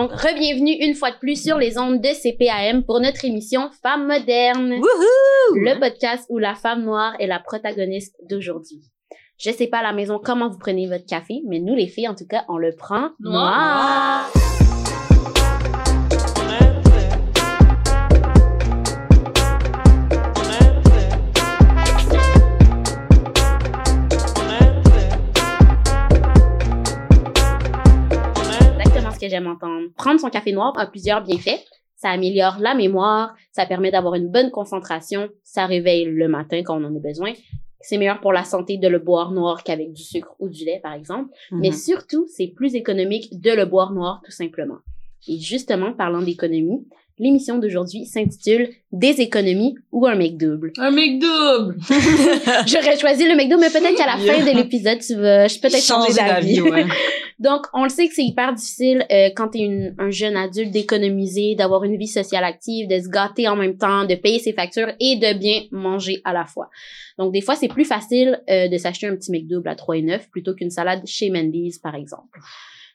Donc, re-bienvenue une fois de plus sur les ondes de CPAM pour notre émission Femmes modernes. Le podcast où la femme noire est la protagoniste d'aujourd'hui. Je sais pas à la maison comment vous prenez votre café, mais nous les filles, en tout cas, on le prend noir. Ce que j'aime entendre. Prendre son café noir a plusieurs bienfaits. Ça améliore la mémoire, ça permet d'avoir une bonne concentration, ça réveille le matin quand on en a besoin. C'est meilleur pour la santé de le boire noir qu'avec du sucre ou du lait, par exemple. Mais surtout, c'est plus économique de le boire noir, tout simplement. Et justement, parlant d'économie, l'émission d'aujourd'hui s'intitule Des économies ou un mec double. Un mec double! J'aurais choisi le McDo, mais peut-être qu'à la fin de l'épisode, tu vas je peut-être changer d'avis. ouais. Donc, on le sait que c'est hyper difficile euh, quand tu es un jeune adulte d'économiser, d'avoir une vie sociale active, de se gâter en même temps, de payer ses factures et de bien manger à la fois. Donc, des fois, c'est plus facile euh, de s'acheter un petit McDouble à 3,9 plutôt qu'une salade chez Mendy's, par exemple.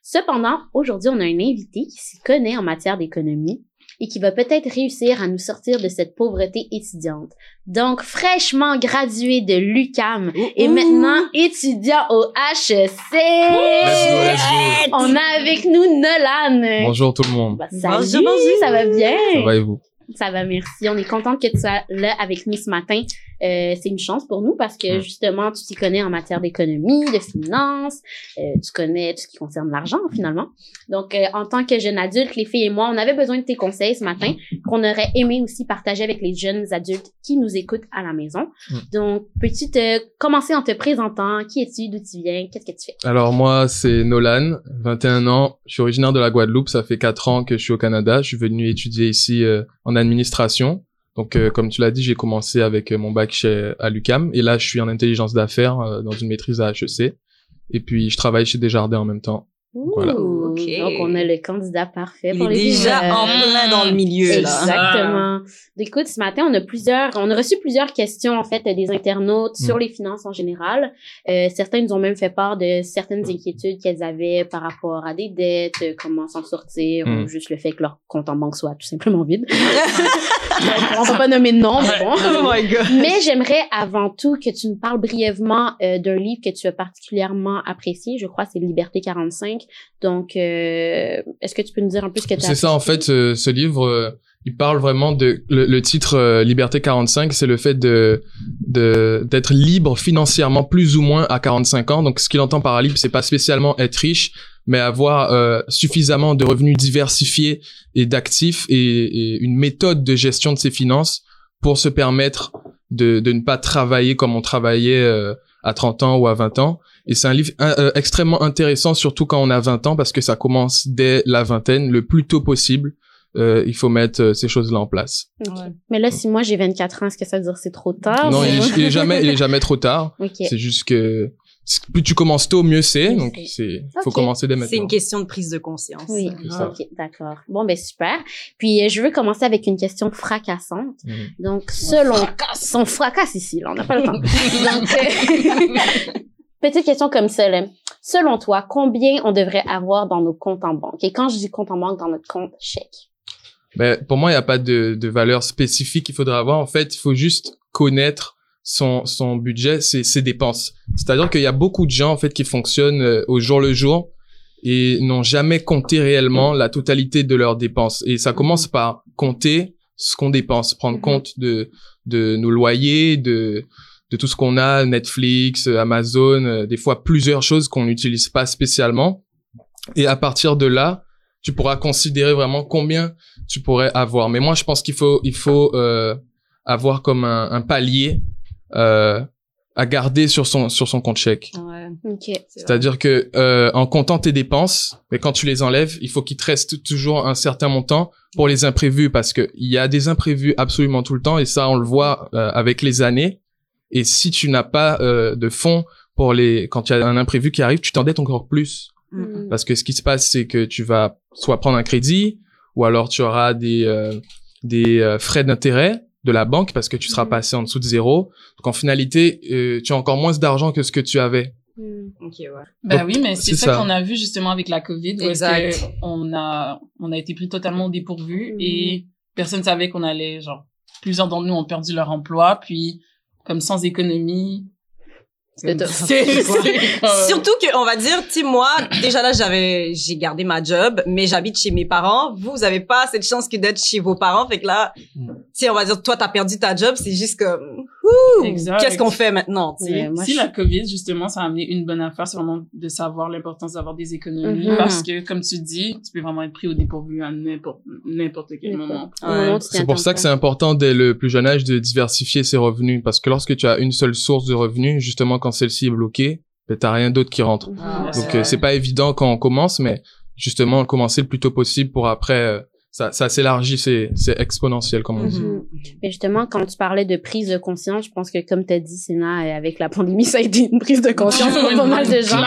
Cependant, aujourd'hui, on a un invité qui s'y connaît en matière d'économie et qui va peut-être réussir à nous sortir de cette pauvreté étudiante. Donc, fraîchement gradué de l'UCAM et maintenant étudiant au HEC. Let's go, let's go. On a avec nous Nolan. Bonjour tout le monde. Bah, salut, Bonjour, bonjour. ça va bien? Ça va et vous? Ça va, merci. On est contente que tu sois là avec nous ce matin. Euh, c'est une chance pour nous parce que Mm. justement, tu t'y connais en matière d'économie, de finance, euh, tu connais tout ce qui concerne l'argent finalement. Donc, euh, en tant que jeune adulte, les filles et moi, on avait besoin de tes conseils ce matin qu'on aurait aimé aussi partager avec les jeunes adultes qui nous écoutent à la maison. Mm. Donc, peux-tu te commencer en te présentant? Qui es-tu? D'où tu viens? Qu'est-ce que tu fais? Alors moi, c'est Nolan, 21 ans. Je suis originaire de la Guadeloupe. Ça fait 4 ans que je suis au Canada. Je suis venu étudier ici en administration. Donc, euh, comme tu l'as dit, j'ai commencé avec euh, mon bac chez à l'UCAM. Et là, je suis en intelligence d'affaires euh, dans une maîtrise à HEC. Et puis, je travaille chez Desjardins en même temps. Voilà. Donc, on a le candidat parfait Il pour est les déjà en plein dans le milieu, là. Exactement. Écoute, ce matin, on a plusieurs, on a reçu plusieurs questions, en fait, des internautes sur Mm. les finances en général. Euh, certains nous ont même fait part de certaines inquiétudes qu'elles avaient par rapport à des dettes, euh, comment s'en sortir, Mm. ou juste le fait que leur compte en banque soit tout simplement vide. on va pas nommer de nom, mais bon. Oh my god. Mais j'aimerais avant tout que tu nous parles brièvement euh, d'un livre que tu as particulièrement apprécié. Je crois que c'est Liberté 45. Donc, euh, est-ce que tu peux nous dire un peu ce que tu as C'est ça, en fait, euh, ce livre, euh, il parle vraiment de... Le, le titre euh, Liberté 45, c'est le fait de de d'être libre financièrement plus ou moins à 45 ans. Donc, ce qu'il entend par libre, c'est pas spécialement être riche, mais avoir euh, suffisamment de revenus diversifiés et d'actifs et, et une méthode de gestion de ses finances pour se permettre de, de ne pas travailler comme on travaillait euh, à 30 ans ou à 20 ans. Et c'est un livre euh, extrêmement intéressant, surtout quand on a 20 ans, parce que ça commence dès la vingtaine, le plus tôt possible. Euh, il faut mettre euh, ces choses-là en place. Mais là, si moi j'ai 24 ans, est-ce que ça veut dire que c'est trop tard? non, il est, il est jamais, il est jamais trop tard. C'est juste que plus tu commences tôt, mieux c'est. Donc c'est. c'est, faut commencer dès C'est maintenant. une question de prise de conscience. Oui, C'est ça. ok, d'accord. Bon, ben super. Puis, euh, je veux commencer avec une question fracassante. Mhm. Donc, selon... Son fracasse ici, là, on n'a pas le temps. Donc, euh, petite question comme là. Selon toi, combien on devrait avoir dans nos comptes en banque? Et quand je dis compte en banque, dans notre compte chèque. Ben, pour moi, il n'y a pas de, de valeur spécifique qu'il faudrait avoir. En fait, il faut juste connaître son, son budget, ses, ses dépenses. C'est-à-dire qu'il y a beaucoup de gens, en fait, qui fonctionnent euh, au jour le jour et n'ont jamais compté réellement la totalité de leurs dépenses. Et ça commence par compter ce qu'on dépense, prendre Mhm. compte de, de nos loyers, de, de tout ce qu'on a, Netflix, euh, Amazon, euh, des fois plusieurs choses qu'on n'utilise pas spécialement. Et à partir de là, tu pourras considérer vraiment combien tu pourrais avoir. Mais moi, je pense qu'il faut, il faut euh, avoir comme un, un palier euh, à garder sur son sur son compte chèque. Ouais. Ok. c'est vrai. C'est-à-dire que euh, en comptant tes dépenses, mais quand tu les enlèves, il faut qu'il te reste toujours un certain montant pour les imprévus, parce que il y a des imprévus absolument tout le temps, et ça, on le voit euh, avec les années. Et si tu n'as pas euh, de fonds pour les, quand il y a un imprévu qui arrive, tu t'endettes encore plus. Mm. Parce que ce qui se passe, c'est que tu vas soit prendre un crédit, ou alors tu auras des, euh, des euh, frais d'intérêt de la banque parce que tu seras passé en dessous de zéro. Donc en finalité, euh, tu as encore moins d'argent que ce que tu avais. Mm. Ok, ouais. Ben Donc, oui, mais c'est ça, ça. qu'on a vu justement avec la COVID. Exact. que On a, on a été pris totalement au dépourvu et personne savait qu'on allait, genre, plusieurs d'entre nous ont perdu leur emploi, puis comme sans économie. C'est Surtout que on va dire, tu sais, moi, déjà là, j'avais, j'ai gardé ma job, mais j'habite chez mes parents. Vous, vous avez pas cette chance que d'être chez vos parents. Fait que là, Mm. tu sais, on va dire, toi, t'as perdu ta job, c'est juste comme. Qu'est-ce qu'on fait maintenant, tu sais? Ouais, moi, si je- la COVID, justement, ça a amené une bonne affaire, c'est vraiment de savoir l'importance d'avoir des économies. Mhm. Parce que, comme tu dis, tu peux vraiment être pris au dépourvu à n'importe, n'importe quel moment. C'est pour ça que c'est important dès le plus jeune âge de diversifier ses revenus parce que lorsque tu as une seule source de revenus, justement quand celle-ci est bloquée, ben t'as rien d'autre qui rentre. Ah, Donc euh, c'est pas évident quand on commence, mais justement commencer le plus tôt possible pour après euh, ça, ça s'élargit, c'est c'est exponentiel comme on dit. Mhm. Mais justement, quand tu parlais de prise de conscience, je pense que comme tu as dit, Sénat, euh, avec la pandémie, ça a été une prise de conscience pour pas mal de gens.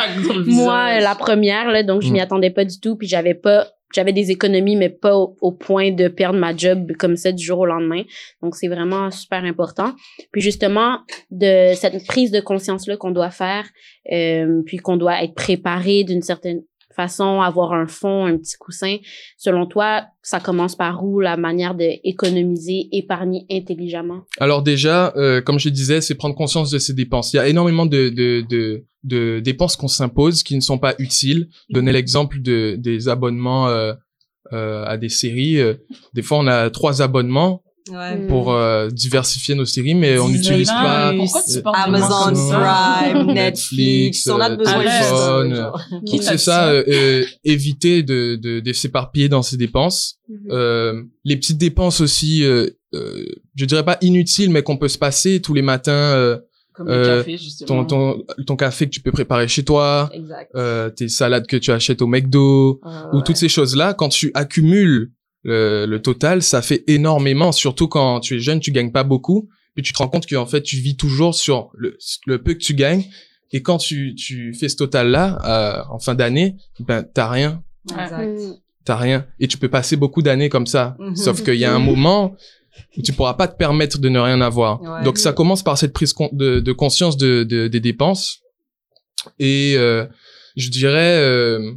Moi, la première, là, donc je m'y Mm. attendais pas du tout, puis j'avais pas, j'avais des économies, mais pas au, au point de perdre ma job comme ça du jour au lendemain. Donc c'est vraiment super important. Puis justement, de cette prise de conscience là qu'on doit faire, euh, puis qu'on doit être préparé d'une certaine façon, avoir un fond, un petit coussin. Selon toi, ça commence par où la manière de économiser, épargner intelligemment? Alors déjà, euh, comme je disais, c'est prendre conscience de ses dépenses. Il y a énormément de, de, de, de dépenses qu'on s'impose qui ne sont pas utiles. Donner l'exemple de, des abonnements euh, euh, à des séries. Des fois, on a trois abonnements Ouais. Mm. pour euh, diversifier nos séries, mais on n'utilise pas de Amazon? Prime, Netflix, Netflix, on a euh, besoin de t'a c'est ça, euh, euh, éviter de, de, de s'éparpiller dans ses dépenses. Mhm. Euh, les petites dépenses aussi, euh, euh, je dirais pas inutiles, mais qu'on peut se passer tous les matins. euh, Comme le euh, café, justement. ton, ton, ton café que tu peux préparer chez toi, Exact. euh, tes salades que tu achètes au McDo, Ah, ou ouais. toutes ces choses-là, quand tu accumules le, le total, ça fait énormément. Surtout quand tu es jeune, tu gagnes pas beaucoup, puis tu te rends compte qu'en fait tu vis toujours sur le, le peu que tu gagnes. Et quand tu, tu fais ce total-là euh, en fin d'année, ben t'as rien, Exact. Mm. t'as rien, et tu peux passer beaucoup d'années comme ça. Mhm. Sauf qu'il y a un moment où tu pourras pas te permettre de ne rien avoir. Ouais. Donc ça commence par cette prise con- de, de conscience de, de- des dépenses et euh, je dirais euh,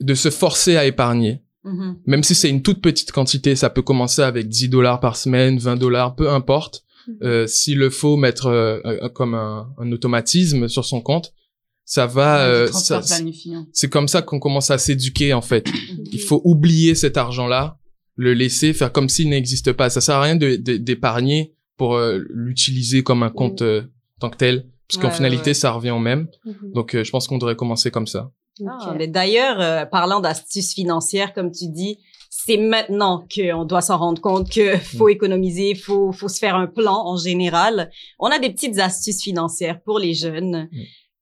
de se forcer à épargner. Mhm. Même si c'est une toute petite quantité, ça peut commencer avec 10 dollars par semaine, 20 dollars, peu importe. Euh, S'il le faut mettre euh, euh, comme un, un automatisme sur son compte, ça va. Euh, c'est comme ça qu'on commence à s'éduquer en fait. Il faut oublier cet argent-là, le laisser, faire comme s'il n'existe pas. Ça sert à rien de- de- d'épargner pour euh, l'utiliser comme un compte euh, tant que tel, parce qu'en Ouais, finalité ouais. ça revient au même. Mhm. Donc euh, je pense qu'on devrait commencer comme ça. Ah, mais d'ailleurs, euh, parlant d'astuces financières, comme tu dis, c'est maintenant qu'on doit s'en rendre compte que faut économiser, faut faut se faire un plan en général. On a des petites astuces financières pour les jeunes. Mm.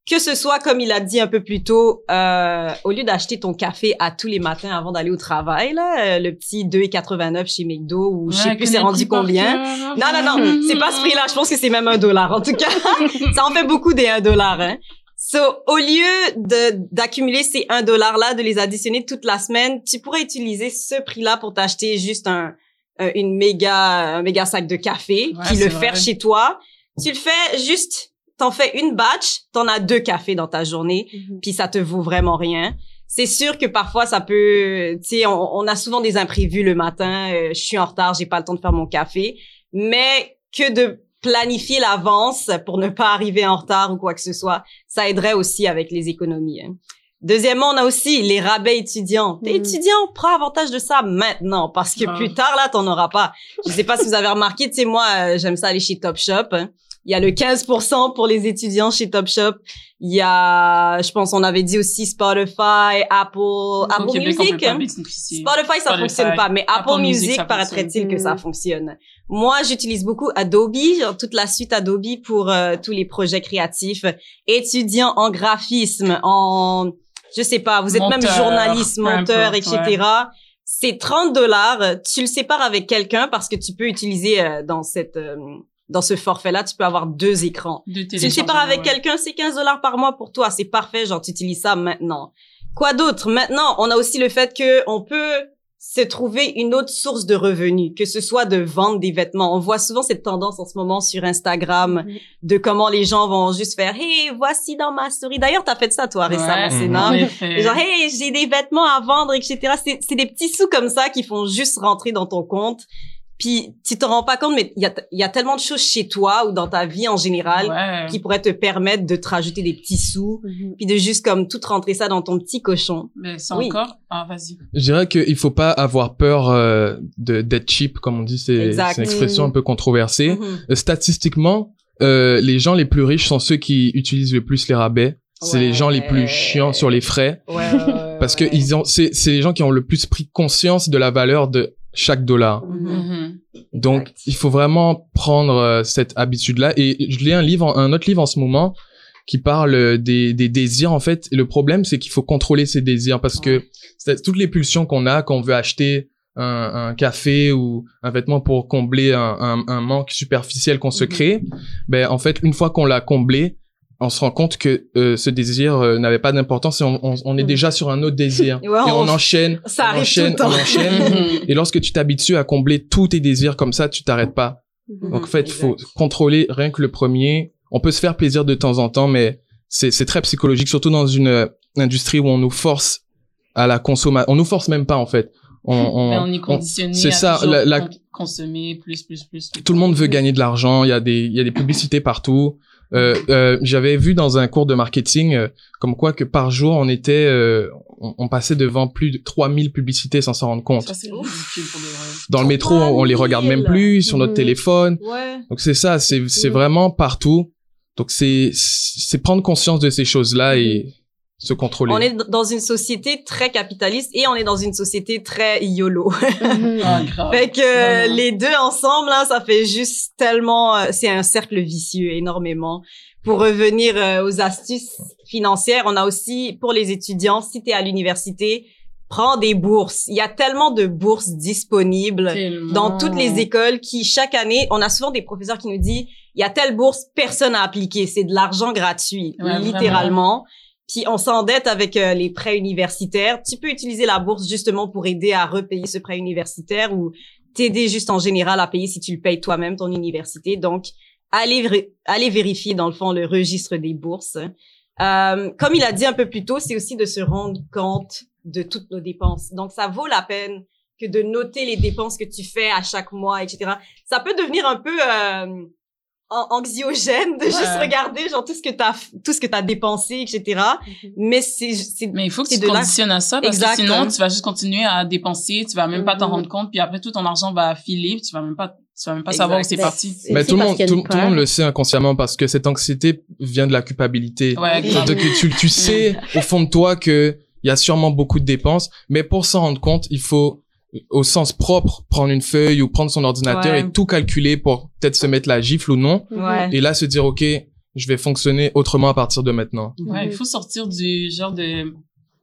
Que ce soit, comme il a dit un peu plus tôt, euh, au lieu d'acheter ton café à tous les matins avant d'aller au travail, là, euh, le petit 2,89 chez McDo ou je sais Ouais, plus c'est rendu combien. cœur. Non, non, non, c'est pas ce prix-là. Je pense que c'est même un dollar. En tout cas, ça en fait beaucoup des un dollar. Hein. So, au lieu de d'accumuler ces un dollar là, de les additionner toute la semaine, tu pourrais utiliser ce prix-là pour t'acheter juste un, un- une méga un méga sac de café, Ouais, puis le faire chez toi. Tu le fais juste, t'en fais une batch, t'en as deux cafés dans ta journée Mhm. puis ça te vaut vraiment rien. C'est sûr que parfois ça peut, tu sais, on, on a souvent des imprévus le matin. euh, je suis en retard, j'ai pas le temps de faire mon café, mais que de planifier l'avance pour ne pas arriver en retard ou quoi que ce soit, ça aiderait aussi avec les économies. hein. Deuxièmement, on a aussi les rabais étudiants. T'es Mm. étudiant, prends avantage de ça maintenant parce que Ah. plus tard là, t'en auras pas. Je sais pas si vous avez remarqué, tu sais moi, euh, j'aime ça aller chez Topshop. hein. Il y a le 15% pour les étudiants chez Topshop. Il y a, je pense, on avait dit aussi Spotify, Apple, Apple Québec, Music. hein. Spotify, ça Spotify. fonctionne pas, mais Apple, Apple Music, paraîtrait-il que ça fonctionne. Moi, j'utilise beaucoup Adobe, genre toute la suite Adobe pour euh, tous les projets créatifs. Étudiant en graphisme, en, je sais pas, vous êtes même journaliste, monteur, importe, etc. C'est 30 dollars. Tu le sépares avec quelqu'un parce que tu peux utiliser euh, dans cette, euh, dans ce forfait-là, tu peux avoir deux écrans. De Tu le sépares avec ouais. quelqu'un, c'est 15 dollars par mois pour toi. C'est parfait, genre tu utilises ça maintenant. Quoi d'autre? Maintenant, on a aussi le fait que on peut se trouver une autre source de revenus, que ce soit de vendre des vêtements. On voit souvent cette tendance en ce moment sur Instagram de comment les gens vont juste faire Hey, voici dans ma story. D'ailleurs, t'as fait ça toi récemment, c'est effet. Genre Hey, j'ai des vêtements à vendre, etc. C'est des petits sous comme ça qui font juste rentrer dans ton compte. Puis tu te rends pas compte, mais il y a, il y a tellement de choses chez toi ou dans ta vie en général Ouais. qui pourraient te permettre de te rajouter des petits sous, Mhm. puis de juste comme tout rentrer ça dans ton petit cochon. Mais c'est Oui. encore... Ah, vas-y. Je dirais qu'il faut pas avoir peur euh, de d'être cheap, comme on dit, c'est une expression Mm. un peu controversée. Mhm. Euh, Statistiquement, euh, les gens les plus riches sont ceux qui utilisent le plus les rabais. C'est les gens les plus chiants sur les frais Ouais, ouais, ouais, parce que ils ont c'est c'est les gens qui ont le plus pris conscience de la valeur de chaque dollar. Mhm. Mhm. Donc, Exact. il faut vraiment prendre euh, cette habitude-là. Et je lis un livre, un autre livre en ce moment qui parle euh, des, des désirs. En fait, Et le problème, c'est qu'il faut contrôler ses désirs parce que c'est toutes les pulsions qu'on a, qu'on veut acheter un, un café ou un vêtement pour combler un, un, un manque superficiel qu'on se Mhm. crée, ben en fait, une fois qu'on l'a comblé, on se rend compte que euh, ce désir euh, n'avait pas d'importance et on, on, on est Mhm. déjà sur un autre désir. Ouais, et on, on- enchaîne, Ça on arrive tout enchaîne, le temps. on enchaîne. Et lorsque tu t'habitues à combler tous tes désirs comme ça, tu t'arrêtes pas. Mhm. Donc en fait, il faut contrôler rien que le premier. On peut se faire plaisir de temps en temps, mais c'est c'est très psychologique, surtout dans une euh, industrie où on nous force à la consommation. On nous force même pas en fait. On, on- Mais on est on- conditionné c'est à ça, toujours la- la- con- consommer plus, plus, plus. tout le monde veut gagner de l'argent. Il y a des il y a des publicités partout. Euh, euh, J'avais vu dans un cours de marketing euh, comme quoi que par jour on était euh, on, on passait devant plus de 3000 publicités sans s'en rendre compte. Ça, c'est. Dans le métro, on, on les regarde même plus sur notre Mhm. téléphone. Ouais. Donc c'est ça, c'est Mhm. vraiment partout. Donc c'est c'est prendre conscience de ces choses-là et se contrôler. On est dans une société très capitaliste et on est dans une société très YOLO. Ah, fait que euh, les deux ensemble, là, ça fait juste tellement... euh, c'est un cercle vicieux énormément. Pour revenir euh, aux astuces financières, on a aussi, pour les étudiants, si tu es à l'université, prends des bourses. Il y a tellement de bourses disponibles Tellement. dans toutes les écoles qui, chaque année, on a souvent des professeurs qui nous disent, il y a telle bourse, personne n'a appliqué. C'est de l'argent gratuit, Ouais, littéralement. Puis on s'endette avec euh, les prêts universitaires. Tu peux utiliser la bourse justement pour aider à repayer ce prêt universitaire ou t'aider juste en général à payer si tu le payes toi-même ton université. Donc, allez, allez vérifier dans le fond le registre des bourses. Euh, comme il a dit un peu plus tôt, c'est aussi de se rendre compte de toutes nos dépenses. Donc, ça vaut la peine que de noter les dépenses que tu fais à chaque mois, etc. Ça peut devenir un peu euh, anxiogène de juste regarder genre tout ce que t'as tout ce que t'as dépensé, etc. Mais c'est c'est Mais il faut que c'est tu te là- conditionnes à ça parce Exact. que sinon tu vas juste continuer à dépenser, tu vas même pas t'en Mhm. rendre compte puis après tout ton argent va filer, puis tu vas même pas tu vas même pas savoir où c'est parti. C'est Mais tout le monde tout, le monde le sait inconsciemment parce que cette anxiété vient de la culpabilité. Ouais. Donc tu tu sais au fond de toi que il y a sûrement beaucoup de dépenses, mais pour s'en rendre compte, il faut au sens propre prendre une feuille ou prendre son ordinateur Ouais. et tout calculer pour peut-être se mettre la gifle ou non ouais. et là se dire OK, je vais fonctionner autrement à partir de maintenant. Ouais, il faut sortir du genre de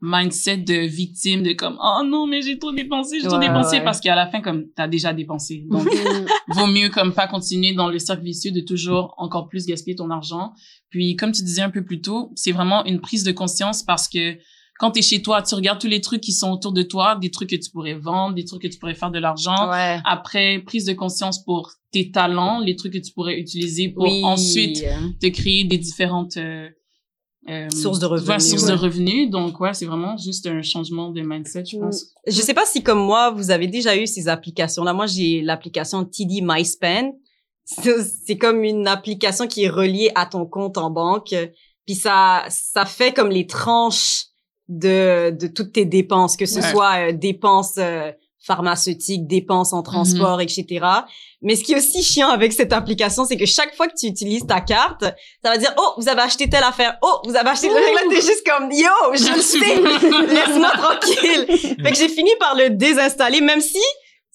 mindset de victime de comme oh non mais j'ai trop dépensé, j'ai trop dépensé ouais. parce qu'à la fin comme t'as déjà dépensé. Donc Mhm. vaut mieux comme pas continuer dans le cercle vicieux de toujours encore plus gaspiller ton argent. Puis comme tu disais un peu plus tôt, c'est vraiment une prise de conscience parce que quand t'es chez toi, tu regardes tous les trucs qui sont autour de toi, des trucs que tu pourrais vendre, des trucs que tu pourrais faire de l'argent. Ouais. Après, prise de conscience pour tes talents, les trucs que tu pourrais utiliser pour Oui. ensuite te créer des différentes euh, euh, Sources de revenus, ouais, sources ouais. de revenus. Donc ouais, c'est vraiment juste un changement de mindset, je Mm. pense. Je sais pas si comme moi vous avez déjà eu ces applications là. Moi j'ai l'application TD. C'est c'est comme une application qui est reliée à ton compte en banque. Puis ça ça fait comme les tranches de de toutes tes dépenses, que ce Ouais. soit euh, dépenses euh, pharmaceutiques, dépenses en transport, etc. Mais ce qui est aussi chiant avec cette application, c'est que chaque fois que tu utilises ta carte, ça va dire oh vous avez acheté telle affaire, oh vous avez acheté. Là t'es juste comme yo je le sais, laisse-moi tranquille. Fait que j'ai fini par le désinstaller, même si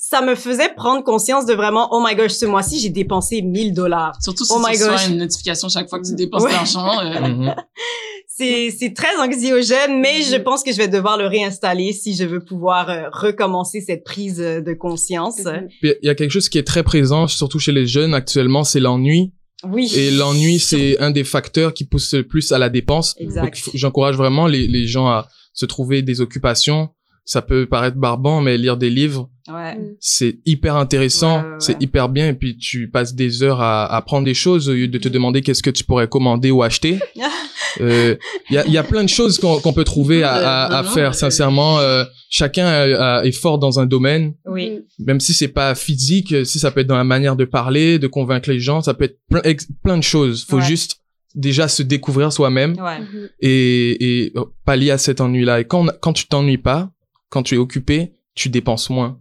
ça me faisait prendre conscience de vraiment, oh my gosh, ce mois-ci, j'ai dépensé 1000 dollars. Surtout si Oh tu my reçois gosh. une notification chaque fois que tu dépenses Ouais. de l'argent. euh, Mhm. C'est, c'est très anxiogène, mais je pense que je vais devoir le réinstaller si je veux pouvoir euh, recommencer cette prise euh, de conscience. Puis il y a quelque chose qui est très présent, surtout chez les jeunes actuellement, c'est l'ennui. Oui. Et l'ennui, c'est un des facteurs qui pousse le plus à la dépense. J'encourage vraiment les, les gens à se trouver des occupations, ça peut paraître barbant, mais lire des livres, Ouais. c'est hyper intéressant, Ouais, ouais, ouais. c'est hyper bien, et puis tu passes des heures à à apprendre des choses au lieu de te demander qu'est-ce que tu pourrais commander ou acheter. Euh, Il y, a, il y a plein de choses qu'on qu'on peut trouver à, à, à faire, sincèrement. Euh, chacun a- a- est fort dans un domaine, Oui. même si c'est pas physique, euh, si ça peut être dans la manière de parler, de convaincre les gens, ça peut être plein, plein de choses. Faut Ouais. juste déjà se découvrir soi-même Ouais. Mhm. et, et pallier à cet ennui-là. Et quand, quand tu t'ennuies pas, quand tu es occupé, tu dépenses moins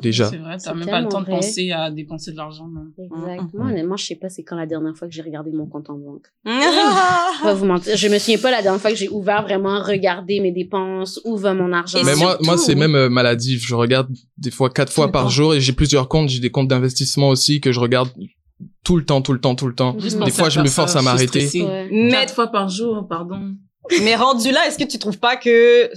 déjà. C'est vrai, t'as même pas le temps de penser à dépenser de l'argent. non. Exact. Mhm. Moi, honnêtement, je sais pas c'est quand la dernière fois que j'ai regardé mon compte en banque. Je vais pas vous mentir. Je me souviens pas la dernière fois que j'ai ouvert vraiment regarder mes dépenses, où va mon argent. Et Mais moi, surtout- moi, c'est même euh, maladif. Je regarde des fois quatre fois par jour et j'ai plusieurs comptes. J'ai des comptes d'investissement aussi que je regarde tout le temps, tout le temps, tout le temps. Juste Des fois, je me ça, force à m'arrêter. Ouais. Mais, Quatre fois par jour, pardon. mais rendu là, est-ce que tu trouves pas que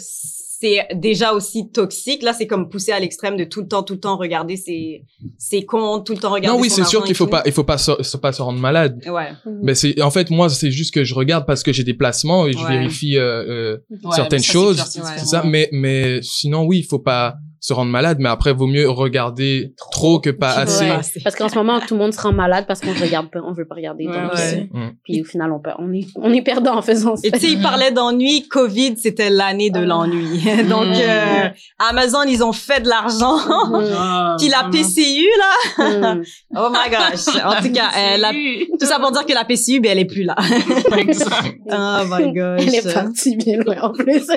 c'est déjà aussi toxique? Là, c'est comme pousser à l'extrême de tout le temps, tout le temps regarder ses, ses comptes, tout le temps regarder Non, oui, c'est sûr qu'il faut tout. pas, il faut pas se, se- pas se rendre malade. Ouais. Mhm. Mais c'est, en fait, moi, c'est juste que je regarde parce que j'ai des placements et je Ouais. vérifie euh, euh, Ouais, certaines mais ça, choses. c'est ça. Mais, mais sinon, oui, il faut pas se rendre malade. Mais après, vaut mieux regarder trop, que pas Ouais. assez. Ouais. Parce qu'en ce moment, tout le monde se rend malade parce qu'on regarde pas, on veut pas regarder. Ouais, donc, ouais. Mm. Puis au final, on, peut, on, est, on est perdant en faisant ça. Et tu sais, il parlait d'ennui. Covid, c'était l'année de Ah. l'ennui. Donc, Mm. euh, Amazon, ils ont fait de l'argent. Mhm. Ah, Puis la. PCU, là. Oh my gosh. En tout cas, euh, la- tout ça pour dire que la PCU, ben, elle est plus là. Exact. Oh my gosh. Elle est partie bien loin en plus.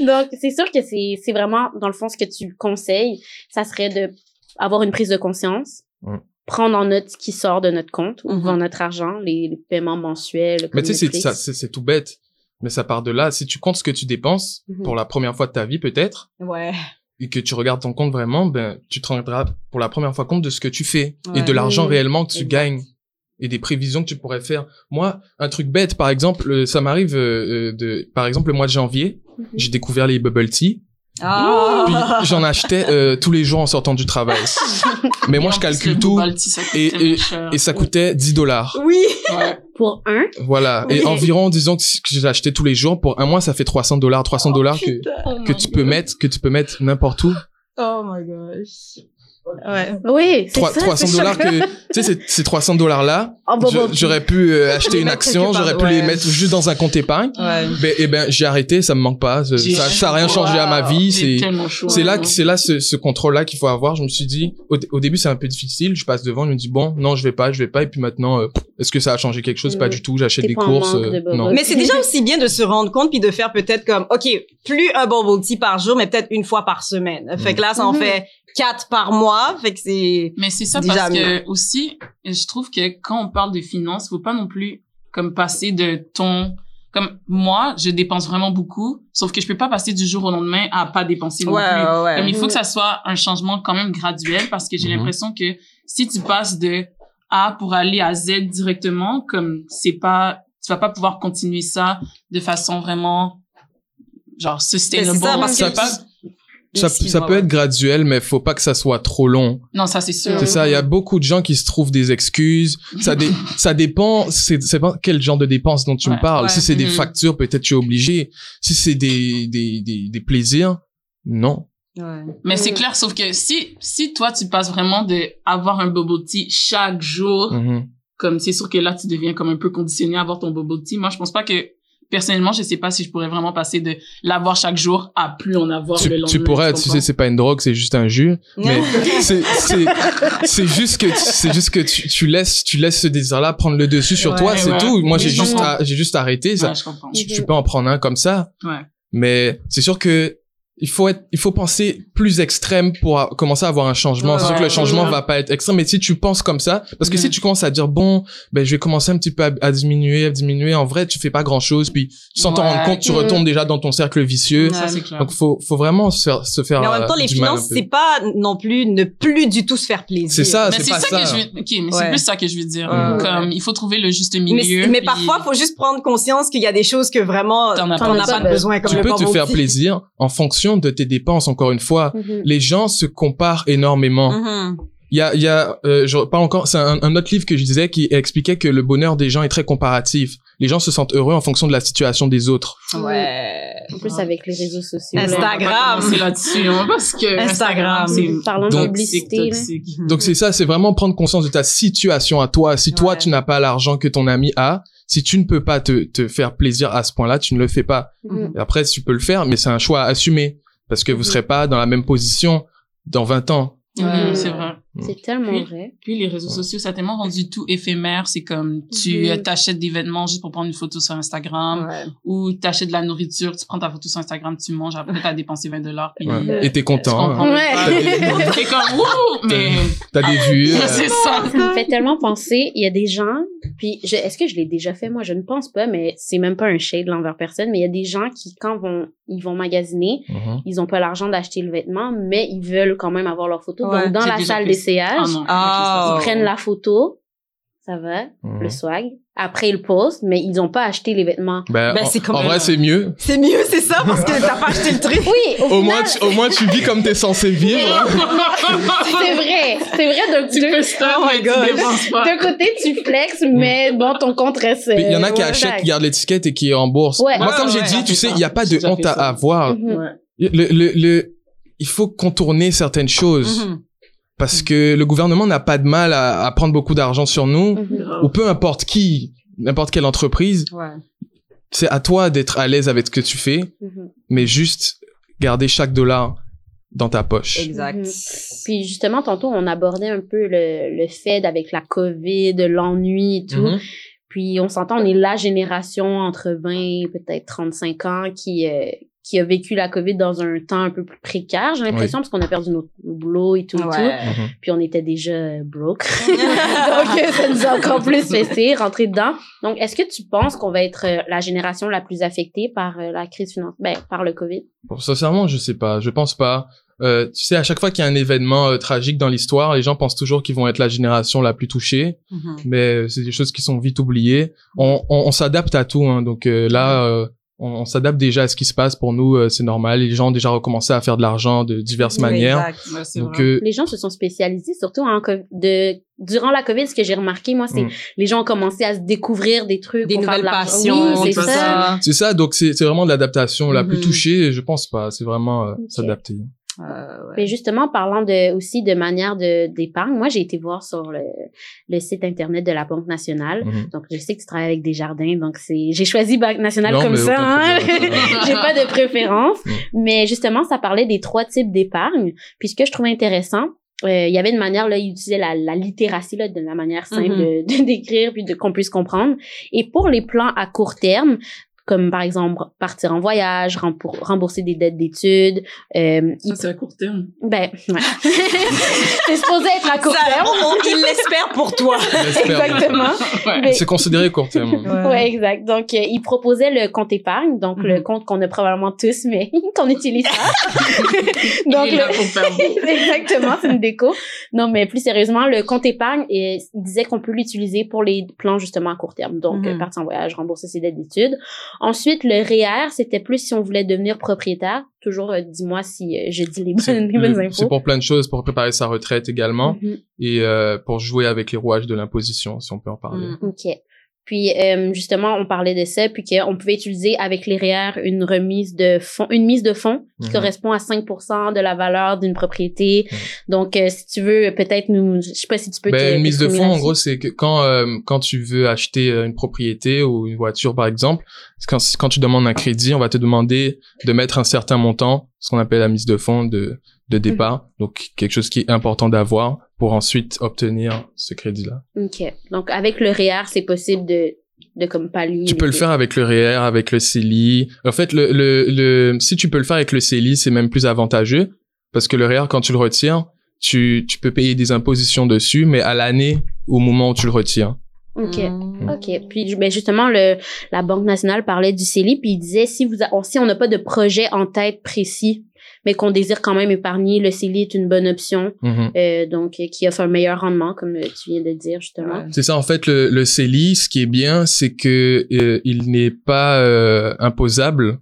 Donc, c'est sûr que c'est c'est vraiment, dans le fond, ce que tu conseilles, ça serait de avoir une prise de conscience, Mm. prendre en note ce qui sort de notre compte, où Mhm. va notre argent, les, les paiements mensuels. Mais tu sais, c'est, tout bête. Mais ça part de là. Si tu comptes ce que tu dépenses Mhm. pour la première fois de ta vie, peut-être, Ouais. et que tu regardes ton compte vraiment, ben, tu te rendras pour la première fois compte de ce que tu fais et de l'argent réellement que tu Exact. gagnes et des prévisions que tu pourrais faire. Moi, un truc bête, par exemple, euh, ça m'arrive euh, euh, de, par exemple, le mois de janvier, Mhm. j'ai découvert les bubble tea, Ah. puis j'en achetais euh, tous les jours en sortant du travail. Mais moi, je calcule le tout ça et- ça coûtait 10 dollars. Oui. Ouais. Pour un, Voilà. Oui. Et environ, disons que que j'ai acheté tous les jours, pour un mois, ça fait 300 dollars. 300 dollars que, Oh que my tu peux God. mettre, que tu peux mettre n'importe où. Oh my gosh. Ouais. oui, c'est Trois- ça. 300 c'est dollars que, tu sais, ces- ces 300 dollars là, bubble je- tea. j'aurais pu euh, acheter une action, j'aurais pu les mettre juste dans un compte épargne. Ouais. Ben, eh ben, j'ai arrêté, ça me manque pas. Ça, ça, a rien changé à ma vie. C'est, là hein. que, c'est là ce, ce contrôle-là qu'il faut avoir. Je me suis dit, au, au début, c'est un peu difficile. Je passe devant, je me dis, bon, non, je vais pas, je vais pas. Et puis maintenant, euh, est-ce que ça a changé quelque chose? Pas Mm. du tout. J'achète des courses. euh, de non. Mais c'est déjà aussi bien de se rendre compte puis de faire peut-être comme, OK, plus un bubble tea par jour, mais peut-être une fois par semaine. Fait que là, ça en Mhm. fait quatre par mois. Fait que c'est... Mais c'est ça Déjà parce mieux. que aussi, je trouve que quand on parle de finances, faut pas non plus comme passer de ton comme moi, je dépense vraiment beaucoup, sauf que je peux pas passer du jour au lendemain à pas dépenser non plus. ouais. Comme il faut que ça soit un changement quand même graduel parce que j'ai Mhm. l'impression que si tu passes de A pour aller à Z directement, comme c'est pas, tu vas pas pouvoir continuer ça de façon vraiment genre sustainable. C'est ça, parce que... ça, ça peut ouais. être graduel, mais faut pas que ça soit trop long. Non, ça c'est sûr. C'est ça, il y a beaucoup de gens qui se trouvent des excuses. Ça, dé- ça dépend, c'est c'est pas quel genre de dépenses dont tu Ouais, me parles. ouais. Si c'est des Mhm. factures, peut-être tu es obligé. Si c'est des, des, des, des plaisirs, non. Ouais. Mais c'est clair, sauf que si, si toi, tu passes vraiment de avoir un bubble tea chaque jour, Mhm. comme c'est sûr que là, tu deviens comme un peu conditionné à avoir ton bubble tea. Moi, je pense pas que, personnellement, je sais pas si je pourrais vraiment passer de l'avoir chaque jour à plus en avoir Tu, le lendemain. tu pourrais, tu sais, c'est pas une drogue, c'est juste un jus. Mais c'est, c'est, c'est juste que, tu- c'est juste que tu, tu laisses, tu laisses ce désir-là prendre le dessus sur Ouais, toi, c'est ouais. tout. Moi, j'ai juste, j'ai juste arrêté. Ça, Ouais, je comprends. tu, tu peux en prendre un comme ça. Ouais. Mais c'est sûr que il faut être, il faut penser plus extrême pour a- commencer à avoir un changement. Ouais, c'est sûr que le changement ouais. va pas être extrême, mais si tu penses comme ça, parce que si tu commences à dire bon, ben je vais commencer un petit peu à, à diminuer, à diminuer, en vrai tu fais pas grand chose, puis sans t'en Ouais. rendre compte, tu retombes déjà dans ton cercle vicieux. Ça, c'est clair. Donc faut, faut vraiment se faire, se faire. Mais en même temps, euh, les mal un finances, c'est pas non plus ne plus du tout se faire plaisir. C'est ça, mais c'est c'est pas ça, ça. que je veux, ok, mais Ouais. c'est plus ça que je veux dire. Ouais, Comme, il faut trouver le juste milieu. mais puis- parfois, faut juste prendre conscience qu'il y a des choses que vraiment T'en as t'en pas as pas besoin. tu peux te faire plaisir en fonction de tes dépenses. Encore une fois, Mhm. les gens se comparent énormément. Mhm. Il y a, il y a, euh, je pas encore, c'est un, un autre livre que je disais qui expliquait que le bonheur des gens est très comparatif. Les gens se sentent heureux en fonction de la situation des autres. Ouais. En plus, avec les réseaux sociaux. Instagram. C'est là-dessus, hein, parce que Instagram. c'est Parlant de Donc, publicité. Donc c'est ça, c'est vraiment prendre conscience de ta situation à toi. Si toi tu n'as pas l'argent que ton ami a, si tu ne peux pas te, te faire plaisir à ce point-là, tu ne le fais pas. Mhm. Et après, tu peux le faire, mais c'est un choix à assumer parce que vous Mhm. serez pas dans la même position dans 20 ans. Ouais. C'est vrai. C'est tellement Puis- vrai. Puis les réseaux sociaux, ça a tellement rendu tout éphémère. C'est comme tu euh, t'achètes des vêtements juste pour prendre une photo sur Instagram Ouais. ou t'achètes de la nourriture, tu prends ta photo sur Instagram, tu manges, après t'as dépensé 20 dollars. Ouais. Et t'es tu content. comprends hein. Ouais. T'es comme wouh, mais T'as des vues. euh, c'est ça. Ça me fait tellement penser, il y a des gens, puis est-ce que je l'ai déjà fait? Moi je ne pense pas, mais c'est même pas un shade l'envers personne, mais il y a des gens qui quand vont ils vont magasiner, mhm. ils ont pas l'argent d'acheter le vêtement, mais ils veulent quand même avoir leur photo. Ouais, Donc dans la salle fait Ah. Ah. ils prennent la photo, ça va, Mhm. le swag. Après ils postent, mais ils ont pas acheté les vêtements. Ben, Ben, en, c'est vrai, c'est mieux. C'est mieux, c'est ça, parce que t'as pas acheté le truc. Oui, au, Au final, moins, tu, au moins, tu vis comme t'es censé vivre. hein. c'est vrai, c'est vrai. Donc Tu de, peux stop, Oh my God. tu pas. côté tu flexes, mais bon ton compte reste. Il y en a qui euh, achètent, ouais. qui gardent l'étiquette et qui remboursent. Ouais. Moi, Ouais, comme ouais, j'ai ouais, dit, tu sais, il n'y a pas de honte à avoir. Mhm. Ouais. Le, le, le, il faut contourner certaines choses. Parce que le gouvernement n'a pas de mal à, à prendre beaucoup d'argent sur nous, Mhm. ou peu importe qui, n'importe quelle entreprise. Ouais. C'est à toi d'être à l'aise avec ce que tu fais, Mhm. mais juste garder chaque dollar dans ta poche. Exact. Mhm. Puis justement, tantôt, on abordait un peu le, le fait avec la COVID, l'ennui et tout. Puis on s'entend, on est la génération entre 20 et peut-être 35 ans qui, euh, qui a vécu la COVID dans un temps un peu plus précaire, j'ai l'impression, parce qu'on a perdu nos, nos boulots et tout, et tout. Ouais. Mhm. Puis on était déjà euh, broke. Donc, euh, ça nous a encore plus fessé, rentrer dedans. Donc, est-ce que tu penses qu'on va être euh, la génération la plus affectée par la crise financière, ben, par le COVID? Bon, sincèrement, je sais pas. Je pense pas. Euh, tu sais, à chaque fois qu'il y a un événement euh, tragique dans l'histoire, les gens pensent toujours qu'ils vont être la génération la plus touchée, Mhm. mais euh, c'est des choses qui sont vite oubliées. On, on, on s'adapte à tout, hein. donc euh, là, euh, on, on s'adapte déjà à ce qui se passe. Pour nous, euh, c'est normal. Les gens ont déjà recommencé à faire de l'argent de diverses Oui, manières. exact. Donc, vrai. euh, les gens se sont spécialisés, surtout en co- de durant la COVID. Ce que j'ai remarqué, moi, c'est Mm. les gens ont commencé à se découvrir des trucs, Des de nouvelles l'argent. passions, Oui, c'est ça. ça. c'est ça. Donc c'est c'est vraiment de l'adaptation. La plus Mhm. touchée, je pense pas. C'est vraiment euh, s'adapter. Euh, ouais. Mais justement, parlant de aussi de manière de d'épargne, moi j'ai été voir sur le, le site internet de la Banque nationale. Mhm. Donc je sais que tu travailles avec des jardins, donc c'est j'ai choisi Banque nationale Non, comme ça. Hein? j'ai pas de préférence, Mm. mais justement ça parlait des trois types d'épargne. Puis ce que je trouvais intéressant, euh, il y avait une manière là, il utilisait la, la littératie là de la manière simple Mhm. de, de décrire puis de qu'on puisse comprendre. Et pour les plans à court terme comme par exemple partir en voyage, rembourser des dettes d'études, euh, Ça, c'est à court terme. ben, ouais. c'est supposé être à court Ça, terme. on- il l'espère pour toi. Exactement. Ouais. Mais- C'est considéré court terme. ouais. exact. Donc, euh, il proposait le compte épargne, donc le Mhm. compte qu'on a probablement tous, mais qu'on utilise pas. donc, Il est là le- pour faire. Exactement, c'est une déco. Non, mais plus sérieusement, le compte épargne, et il disait qu'on peut l'utiliser pour les plans justement à court terme. Donc, Mhm. euh, partir en voyage, rembourser ses dettes d'études. Ensuite, le REER, c'était plus si on voulait devenir propriétaire. Toujours, euh, dis-moi si euh, je dis les bonnes, les bonnes infos. c'est pour plein de choses, pour préparer sa retraite également Mhm. et euh, pour jouer avec les rouages de l'imposition, si on peut en parler. Mm. OK. Puis euh, justement, on parlait de ça, puis qu'on pouvait utiliser avec les REER une remise de fonds, une mise de fonds qui Mhm. correspond à 5% de la valeur d'une propriété. Mhm. Donc, euh, si tu veux, peut-être nous, je sais pas si tu peux. Ben, te- une mise de fonds, en gros, c'est que quand euh, quand tu veux acheter euh, une propriété ou une voiture, par exemple, quand quand tu demandes un crédit, on va te demander de mettre un certain montant, ce qu'on appelle la mise de fonds de de départ, donc quelque chose qui est important d'avoir pour ensuite obtenir ce crédit-là. OK. Donc, avec le REER, c'est possible de, de comme pallier. Tu peux le faire avec le REER, avec le CELI. En fait, le, le, le, si tu peux le faire avec le CELI, c'est même plus avantageux parce que le REER, quand tu le retires, tu, tu peux payer des impositions dessus, mais à l'année, au moment où tu le retires. OK. Mm. OK. Puis, ben justement, le, la Banque nationale parlait du CELI, puis il disait, si vous, a- si on n'a pas de projet en tête précis, mais qu'on désire quand même épargner, le CELI est une bonne option, Mhm. euh, donc, euh, qui offre un meilleur rendement, comme euh, tu viens de dire, justement. C'est ça, en fait, le, le CELI, ce qui est bien, c'est que euh, il n'est pas euh, imposable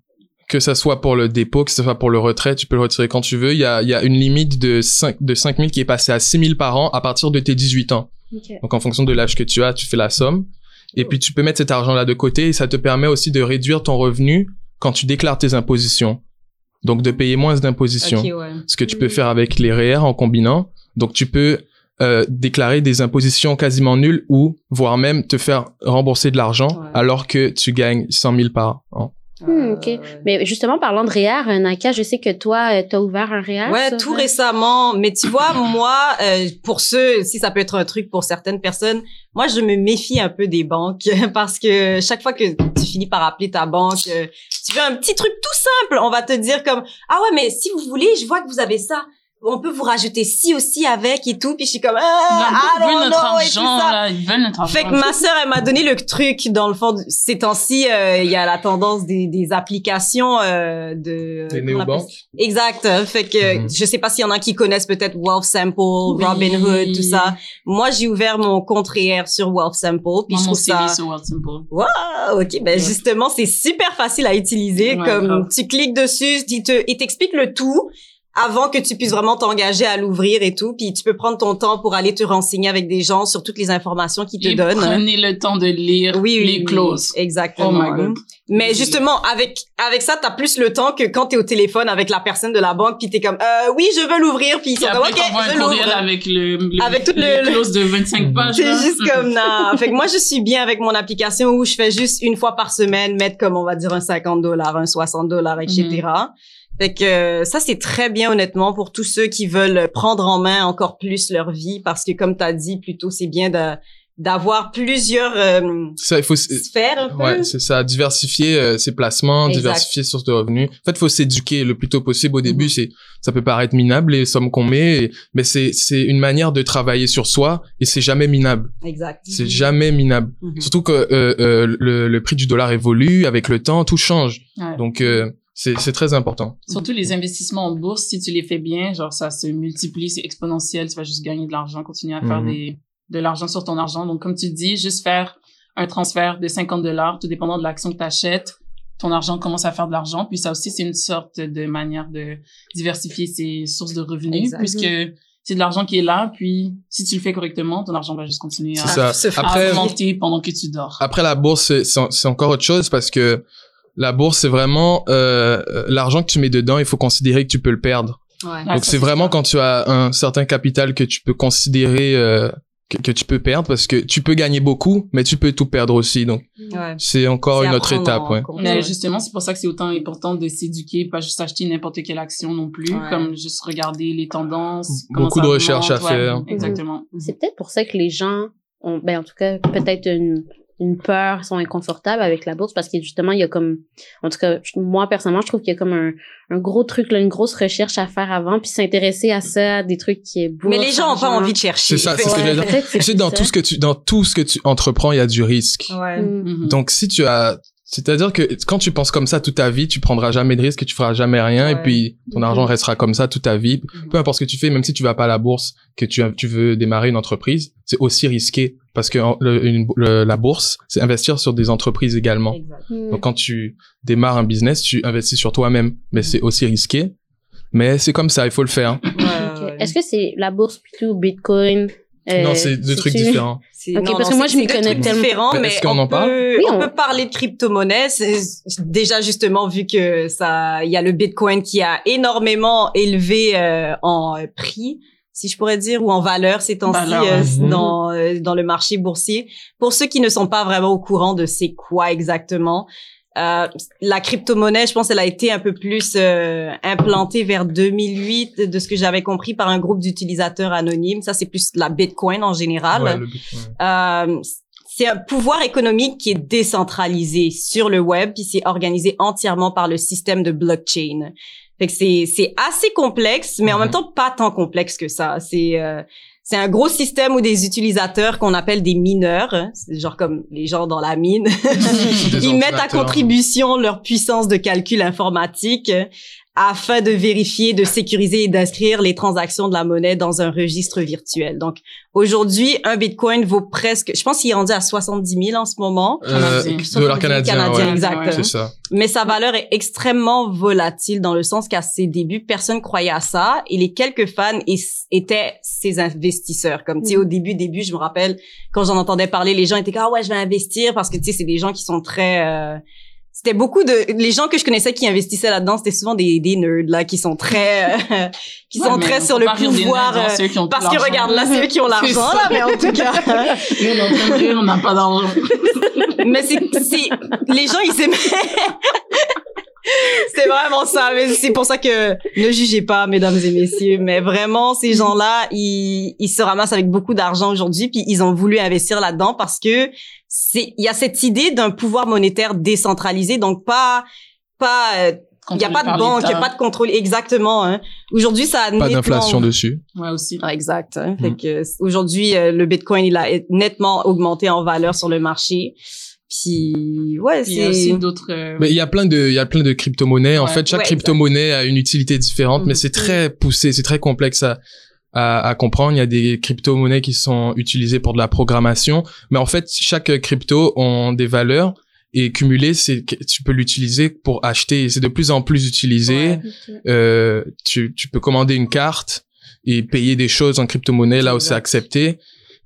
que ça soit pour le dépôt, que ce soit pour le retrait, tu peux le retirer quand tu veux. Il y a, il y a une limite de 5, de 5 000 qui est passée à 6 000 par an à partir de tes 18 ans. Donc, en fonction de l'âge que tu as, tu fais la somme. Et puis, tu peux mettre cet argent-là de côté et ça te permet aussi de réduire ton revenu quand tu déclares tes impositions. Donc, de payer moins d'impositions. Ok, ouais. Ce que tu peux faire avec les REER en combinant. Donc, tu peux euh, déclarer des impositions quasiment nulles ou voire même te faire rembourser de l'argent Ouais. alors que tu gagnes 100 000 par an. Hmm, ok. Euh, Mais justement, parlant de REER, euh, Naka, je sais que toi, tu as ouvert un REER. Ouais, sur, tout euh, récemment. Mais tu vois, moi, euh, pour ceux, si ça peut être un truc pour certaines personnes, moi, je me méfie un peu des banques parce que chaque fois que tu finis par appeler ta banque, tu veux un petit truc tout simple, on va te dire comme ah ouais, mais si vous voulez, je vois que vous avez ça. On peut vous rajouter ci aussi avec et tout. Puis je suis comme ah, I ils veulent don't notre argent, là. Ils veulent notre argent. Fait que ma sœur, elle m'a donné le truc dans le fond. Ces temps-ci, euh, il y a la tendance des, des applications euh, de. Des néobanques. Exact. Fait que Mhm. je sais pas s'il y en a qui connaissent peut-être Wealth Sample, Oui. Robinhood, tout ça. Moi, j'ai ouvert mon compte REER sur Wealth Sample, puis je trouve ça. sur World Simple. Ah, ok. Ben Ouais. justement, c'est super facile à utiliser. Ouais, comme grave. tu cliques dessus, il te, il t'explique le tout avant que tu puisses vraiment t'engager à l'ouvrir et tout. Puis tu peux prendre ton temps pour aller te renseigner avec des gens sur toutes les informations qu'ils te Et donnent. prenez le temps de lire Oui, oui, les oui, clauses. Exactement. Oh my God. Mais justement, avec avec ça, t'as plus le temps que quand t'es au téléphone avec la personne de la banque, puis t'es comme, euh, oui, je veux l'ouvrir, puis ils sont comme, ok, je un courriel l'ouvre. avec le, le Avec tout les le- clauses de 25 pages. C'est juste comme, non. fait que moi, je suis bien avec mon application où je fais juste une fois par semaine mettre comme, on va dire, un 50 dollars, un 60 dollars, etc. Fait que euh, ça, c'est très bien, honnêtement, pour tous ceux qui veulent prendre en main encore plus leur vie, parce que, comme t'as dit, plutôt, c'est bien de d'avoir plusieurs euh, Ça, il faut, sphères, un peu. ouais, c'est ça, diversifier euh, ses placements, Exact. diversifier sources de revenus. En fait, faut s'éduquer le plus tôt possible. Au début, Mhm. c'est, ça peut paraître minable les sommes qu'on met, et- mais c'est, c'est une manière de travailler sur soi et c'est jamais minable. Exact. C'est jamais minable. Mhm. Surtout que euh, euh, le, le prix du dollar évolue avec le temps, tout change. Ouais. Donc euh, c'est c'est très important. Surtout les investissements en bourse, si tu les fais bien, genre ça se multiplie, c'est exponentiel, tu vas juste gagner de l'argent, continuer à faire Mhm. des, de l'argent sur ton argent. Donc, comme tu dis, juste faire un transfert de 50 dollars, tout dépendant de l'action que tu achètes, ton argent commence à faire de l'argent. Puis ça aussi, c'est une sorte de manière de diversifier ses sources de revenus, puisque c'est de l'argent qui est là, puis si tu le fais correctement, ton argent va juste continuer à, ça. se à Après- augmenter pendant que tu dors. Après la bourse, c'est encore autre chose parce que la bourse, c'est vraiment euh, l'argent que tu mets dedans. Il faut considérer que tu peux le perdre. Ouais. Ouais, Donc c'est vraiment ça. quand tu as un certain capital que tu peux considérer euh, que, que tu peux perdre parce que tu peux gagner beaucoup, mais tu peux tout perdre aussi. Donc Ouais. c'est encore une autre étape. Mais justement, c'est pour ça que c'est autant important de s'éduquer, pas juste acheter n'importe quelle action non plus, Ouais. comme juste regarder les tendances. Beaucoup de recherches à faire. Exactement. C'est peut-être pour ça que les gens ont, ben en tout cas, peut-être une, une peur, sont inconfortables avec la bourse parce que justement, il y a comme, en tout cas, moi personnellement, je trouve qu'il y a comme un, un gros truc, là, une grosse recherche à faire avant, puis s'intéresser à ça, des trucs qui est beau. Mais les gens ont pas envie de chercher. C'est ça, c'est dire. Tu sais, dans tout ce que tu dans tout ce que tu entreprends, il y a du risque. Ouais. Mm. Mhm. Donc si tu as c'est-à-dire que quand tu penses comme ça toute ta vie, tu prendras jamais de risque tu feras jamais rien et Ouais. puis ton argent restera comme ça toute ta vie. Mhm. Peu importe ce que tu fais, même si tu vas pas à la bourse, que tu, tu veux démarrer une entreprise, c'est aussi risqué parce que en- le- une- le- la bourse, c'est investir sur des entreprises également. Mm. Donc quand tu démarres un business, tu investis sur toi-même, mais c'est aussi risqué. Mais c'est comme ça, il faut le faire. Ouais, ouais. Est-ce que c'est la bourse plutôt Bitcoin? Euh, non, c'est deux trucs différents. C'est- Ok, non, parce non, que moi, je m'y connais trucs tellement. différents, Ben, mais est-ce qu'on on en parle? peut, Oui, on on- peut parler de crypto-monnaie. Déjà, justement, vu que ça, il y a le Bitcoin qui a énormément élevé euh, en prix, si je pourrais dire, ou en valeur ces temps-ci euh, mhm. dans, euh, dans le marché boursier. Pour ceux qui ne sont pas vraiment au courant de c'est quoi exactement, euh, la crypto-monnaie, je pense, elle a été un peu plus euh, implantée vers 2008, de ce que j'avais compris, par un groupe d'utilisateurs anonymes. Ça, c'est plus la Bitcoin en général. Ouais, le Bitcoin. Euh, c'est un pouvoir économique qui est décentralisé sur le web, puis c'est organisé entièrement par le système de blockchain. Fait que c'est c'est assez complexe, mais en même temps pas tant complexe que ça. C'est euh, c'est un gros système où des utilisateurs qu'on appelle des mineurs, hein, genre comme les gens dans la mine, ils mettent à contribution leur puissance de calcul informatique afin de vérifier, de sécuriser et d'inscrire les transactions de la monnaie dans un registre virtuel. Donc, aujourd'hui, un Bitcoin vaut presque, je pense qu'il est rendu à 70 000 en ce moment. Euh, Canadien. dollars canadiens, Canadien, ouais. exact. Ouais. C'est ça. Mais sa valeur est extrêmement volatile dans le sens qu'à ses débuts, personne croyait à ça et les quelques fans étaient ses investisseurs. Comme, tu sais, Mm. au début, début, je me rappelle, quand j'en entendais parler, les gens étaient comme, ah ouais, je vais investir parce que, tu sais, c'est des gens qui sont très, euh, c'était beaucoup de, les gens que je connaissais qui investissaient là-dedans, c'était souvent des, des nerds, là, qui sont très, euh, qui Ouais, sont très sur le pouvoir, euh, ceux qui ont tout parce que regarde, là, c'est eux qui ont l'argent, là, mais en tout cas. Nous, on est en train de rire, on n'a pas d'argent. mais c'est, c'est, les gens, ils s'aimaient. c'est vraiment ça. Mais c'est pour ça que ne jugez pas, mesdames et messieurs. Mais vraiment, ces gens-là, ils, ils se ramassent avec beaucoup d'argent aujourd'hui, puis ils ont voulu investir là-dedans parce que c'est, il y a cette idée d'un pouvoir monétaire décentralisé, donc pas, pas, euh, il y a pas de banque, il y a pas de contrôle exactement. Hein. Aujourd'hui, ça a Pas d'inflation dessus. Ouais, aussi. ah, exact. Hein. Mm. Fait que, euh, aujourd'hui, euh, le Bitcoin, il a nettement augmenté en valeur sur le marché. Puis, ouais, Puis il y a aussi c'est... d'autres... Mais il y a plein de, il y a plein de crypto-monnaies. En Ouais. fait, chaque Ouais, crypto-monnaie a une utilité différente, mais Mhm. c'est très poussé, c'est très complexe à, à, à comprendre. Il y a des crypto-monnaies qui sont utilisées pour de la programmation, mais en fait, chaque crypto ont des valeurs et cumulées, c'est que tu peux l'utiliser pour acheter. Et C'est de plus en plus utilisé. Ouais. Euh, tu, tu peux commander une carte et payer des choses en crypto-monnaie là où c'est accepté.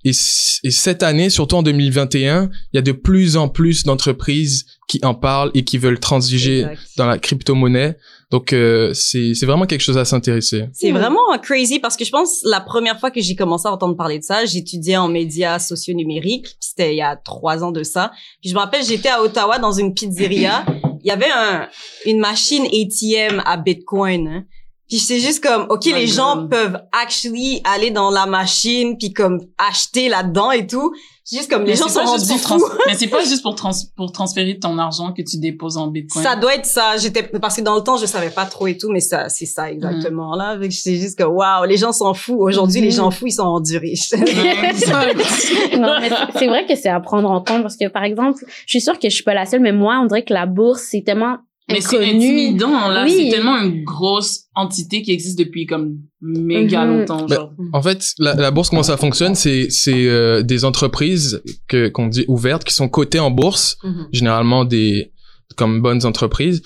Et, cette année, surtout en 2021, il y a de plus en plus d'entreprises qui en parlent et qui veulent transiger Exact. dans la crypto-monnaie. Donc, euh, c'est c'est vraiment quelque chose à s'intéresser. C'est Mm. vraiment crazy parce que je pense la première fois que j'ai commencé à entendre parler de ça, j'étudiais en médias socio-numériques. puis C'était il y a trois ans de ça. Puis je me rappelle, j'étais à Ottawa dans une pizzeria. Il y avait un, une machine ATM à Bitcoin. hein. Puis c'est juste comme, OK, My les God. gens peuvent actually aller dans la machine puis comme acheter là-dedans et tout. C'est juste comme, les gens sont pas juste rendus pour fous. trans- Mais c'est pas juste pour, trans... pour transférer ton argent que tu déposes en Bitcoin. Ça doit être ça. J'étais parce que dans le temps je savais pas trop et tout, mais ça c'est ça exactement là. Fait que C'est juste que waouh, les gens sont fous. Aujourd'hui, les Mhm. gens fous ils sont rendus riches. non, mais c'est- c'est vrai que c'est à prendre en compte parce que, par exemple, je suis sûre que je suis pas la seule, mais moi, on dirait que la bourse, c'est tellement Mais c'est intimidant, là. Oui. C'est tellement une grosse entité qui existe depuis comme méga Mhm. longtemps, Ben, genre. En fait, la, la bourse, comment ça fonctionne, c'est c'est euh, des entreprises que qu'on dit ouvertes qui sont cotées en bourse, généralement des comme bonnes entreprises,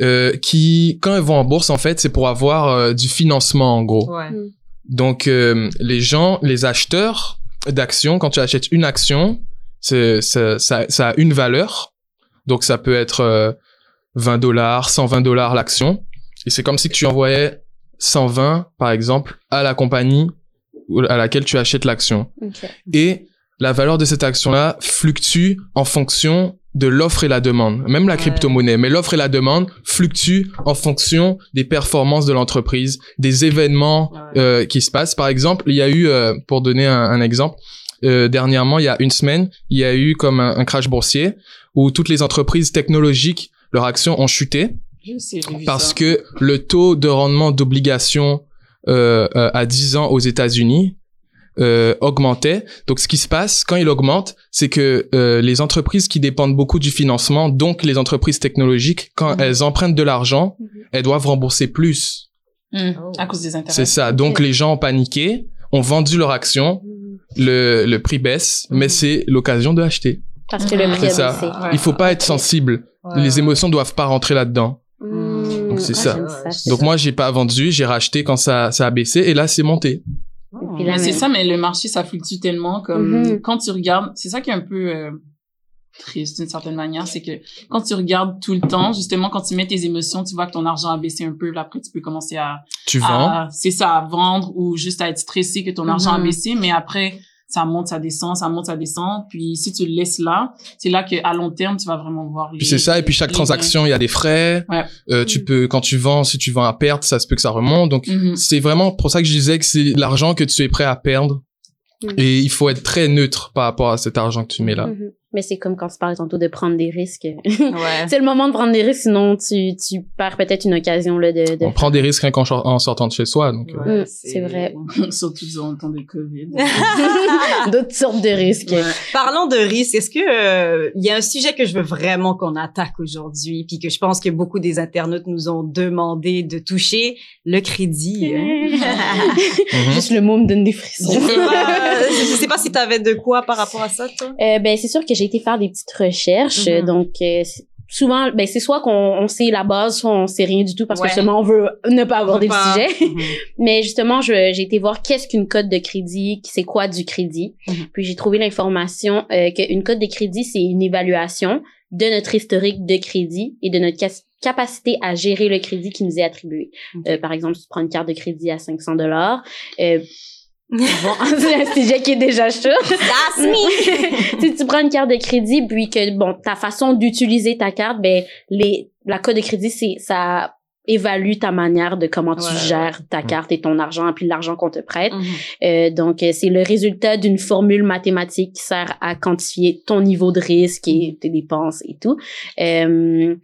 euh, qui quand elles vont en bourse, en fait, c'est pour avoir euh, du financement en gros. Ouais. Donc, euh, les gens, les acheteurs d'actions, quand tu achètes une action, c'est, ça, ça, ça a une valeur. Donc, ça peut être euh, 20 dollars, 120 dollars l'action. Et c'est comme si tu envoyais 120, par exemple, à la compagnie à laquelle tu achètes l'action. Et la valeur de cette action-là fluctue en fonction de l'offre et la demande. Même la crypto-monnaie. Mais l'offre et la demande fluctuent en fonction des performances de l'entreprise, des événements euh, qui se passent. Par exemple, il y a eu, euh, pour donner un, un exemple, euh, dernièrement, il y a une semaine, il y a eu comme un, un crash boursier où toutes les entreprises technologiques, leurs actions ont chuté vu parce ça. que le taux de rendement d'obligation euh, euh, à 10 ans aux États-Unis euh, augmentait. Donc, ce qui se passe quand il augmente, c'est que euh, les entreprises qui dépendent beaucoup du financement, donc les entreprises technologiques, quand Mhm. elles empruntent de l'argent, Mhm. elles doivent rembourser plus. Hmm, Oh. À cause des intérêts. C'est ça. Donc, les gens ont paniqué, ont vendu leur action, le, le prix baisse, mais Mhm. c'est l'occasion de acheter. Parce que le prix C'est a ça. baissé. Ouais. Il faut pas être sensible. Les émotions doivent pas rentrer là-dedans. Mmh. Donc, c'est Ah, ça. j'aime Donc, moi, j'ai pas vendu, j'ai racheté quand ça, ça a baissé, et là, c'est monté. Mais c'est ça, mais le marché, ça fluctue tellement comme Mhm. quand tu regardes, c'est ça qui est un peu euh, triste d'une certaine manière, c'est que quand tu regardes tout le temps, justement, quand tu mets tes émotions, tu vois que ton argent a baissé un peu, là, après tu peux commencer à, Tu vends. c'est ça, à vendre ou juste à être stressé que ton argent a Mhm. baissé, mais après ça monte, ça descend, ça monte, ça descend, puis si tu le laisses là, c'est là que à long terme tu vas vraiment voir. Puis les- c'est ça, et puis chaque transaction, il y a des frais. Ouais. Euh, tu Mm. peux, quand tu vends, si tu vends à perte, ça se peut que ça remonte. Donc. Mhm. c'est vraiment pour ça que je disais que c'est l'argent que tu es prêt à perdre. Mm. Et il faut être très neutre par rapport à cet argent que tu mets là. Mais c'est comme quand tu parlais tantôt de prendre des risques. Ouais. c'est le moment de prendre des risques, sinon tu, tu perds peut-être une occasion là, de... de... On prend des risques rien qu'en en sortant de chez soi. Donc, euh. Ouais. C'est vrai. Surtout durant le temps de COVID. D'autres sortes de risques. Ouais. Parlons de risques. Est-ce que euh, il y a un sujet que je veux vraiment qu'on attaque aujourd'hui, puis que je pense que beaucoup des internautes nous ont demandé de toucher, le crédit. hein? Mhm. Juste le mot me donne des je frissons. sais pas, euh, je sais pas si tu avais de quoi par rapport à ça, toi. Euh, ben c'est sûr que j'ai été faire des petites recherches, euh, donc euh, souvent ben c'est soit qu'on on sait la base, soit on sait rien du tout parce Ouais. que justement on veut ne pas aborder le sujet. Mhm. Mais justement, j'ai été voir qu'est-ce qu'une cote de crédit, c'est quoi du crédit. Mhm. Puis j'ai trouvé l'information euh, qu'une cote de crédit, c'est une évaluation de notre historique de crédit et de notre capacité à gérer le crédit qui nous est attribué. Euh, par exemple, si tu prends une carte de crédit à 500 dollars, euh, bon, c'est un sujet qui est déjà chaud. That's me. si tu prends une carte de crédit puis que bon ta façon d'utiliser ta carte ben les la code de crédit c'est ça évalue ta manière de comment tu Ouais, gères ta carte et ton argent puis l'argent qu'on te prête Mhm. Euh, donc euh, c'est le résultat d'une formule mathématique qui sert à quantifier ton niveau de risque et tes dépenses et tout Euh,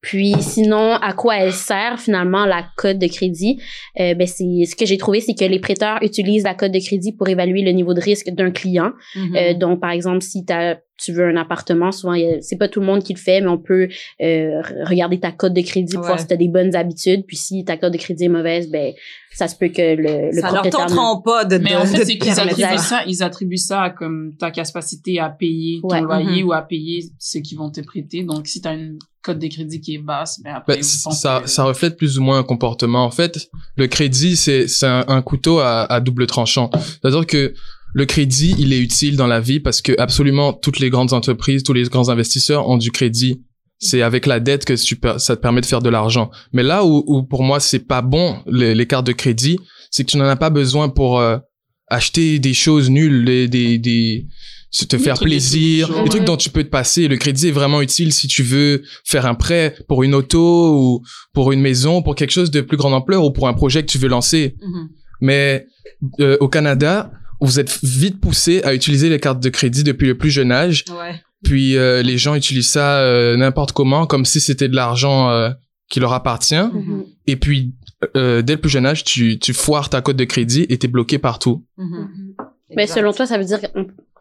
puis sinon, à quoi elle sert finalement la cote de crédit? Euh, Ben c'est ce que j'ai trouvé, c'est que les prêteurs utilisent la cote de crédit pour évaluer le niveau de risque d'un client. Mhm. Euh, donc, par exemple, si t'as, tu veux un appartement, souvent, il y a- c'est pas tout le monde qui le fait, mais on peut euh, re- regarder ta cote de crédit pour Ouais. voir si tu as des bonnes habitudes. Puis si ta cote de crédit est mauvaise, ben ça se peut que le, le ça leur propriétaire... tenteront pas de, Mais de, en fait, c'est qu'ils attribuent ça. ils attribuent ça à comme ta capacité à payer ton Ouais. loyer Mhm. ou à payer ce qu'ils vont te prêter. Donc, si tu as une cote de crédit qui est basse, ben après, Ben, ça, que- ça reflète plus ou moins un comportement. En fait, le crédit, c'est c'est un, un couteau à, à double tranchant. C'est-à-dire que le crédit, il est utile dans la vie parce que absolument toutes les grandes entreprises, tous les grands investisseurs ont du crédit. C'est avec la dette que tu per- ça te permet de faire de l'argent. Mais là où, où pour moi c'est pas bon les, les cartes de crédit, c'est que tu n'en as pas besoin pour euh, acheter des choses nulles, des des, des se te Des faire plaisir, des trucs ouais. dont tu peux te passer. Le crédit est vraiment utile si tu veux faire un prêt pour une auto ou pour une maison, pour quelque chose de plus grande ampleur ou pour un projet que tu veux lancer. Mhm. Mais euh, au Canada, vous êtes vite poussé à utiliser les cartes de crédit depuis le plus jeune âge. Ouais. Puis euh, les gens utilisent ça euh, n'importe comment, comme si c'était de l'argent euh, qui leur appartient. Mhm. Et puis, euh, dès le plus jeune âge, tu, tu foires ta cote de crédit et t'es bloqué partout. Mhm. Mhm. Exact. selon toi, ça veut dire que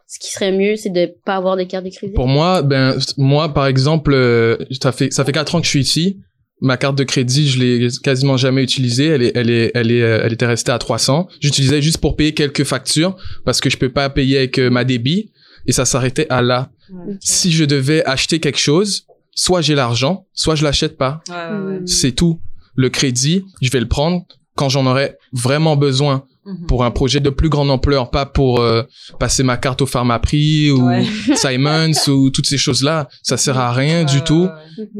ce qui serait mieux, c'est de pas avoir de carte de crédit? Pour moi, ben moi par exemple, euh, ça fait ça fait quatre ans que je suis ici. Ma carte de crédit, je l'ai quasiment jamais utilisée. Elle est elle est elle est euh, elle était restée à 300. J'utilisais juste pour payer quelques factures parce que je peux pas payer avec euh, ma débit et ça s'arrêtait à là. Si je devais acheter quelque chose, soit j'ai l'argent, soit je l'achète pas. Ouais, ouais, ouais. C'est tout. Le crédit, je vais le prendre quand j'en aurai vraiment besoin Mhm. pour un projet de plus grande ampleur, pas pour euh, passer ma carte au Pharmaprix ou Ouais. Simons ou toutes ces choses-là. Ça sert à rien du tout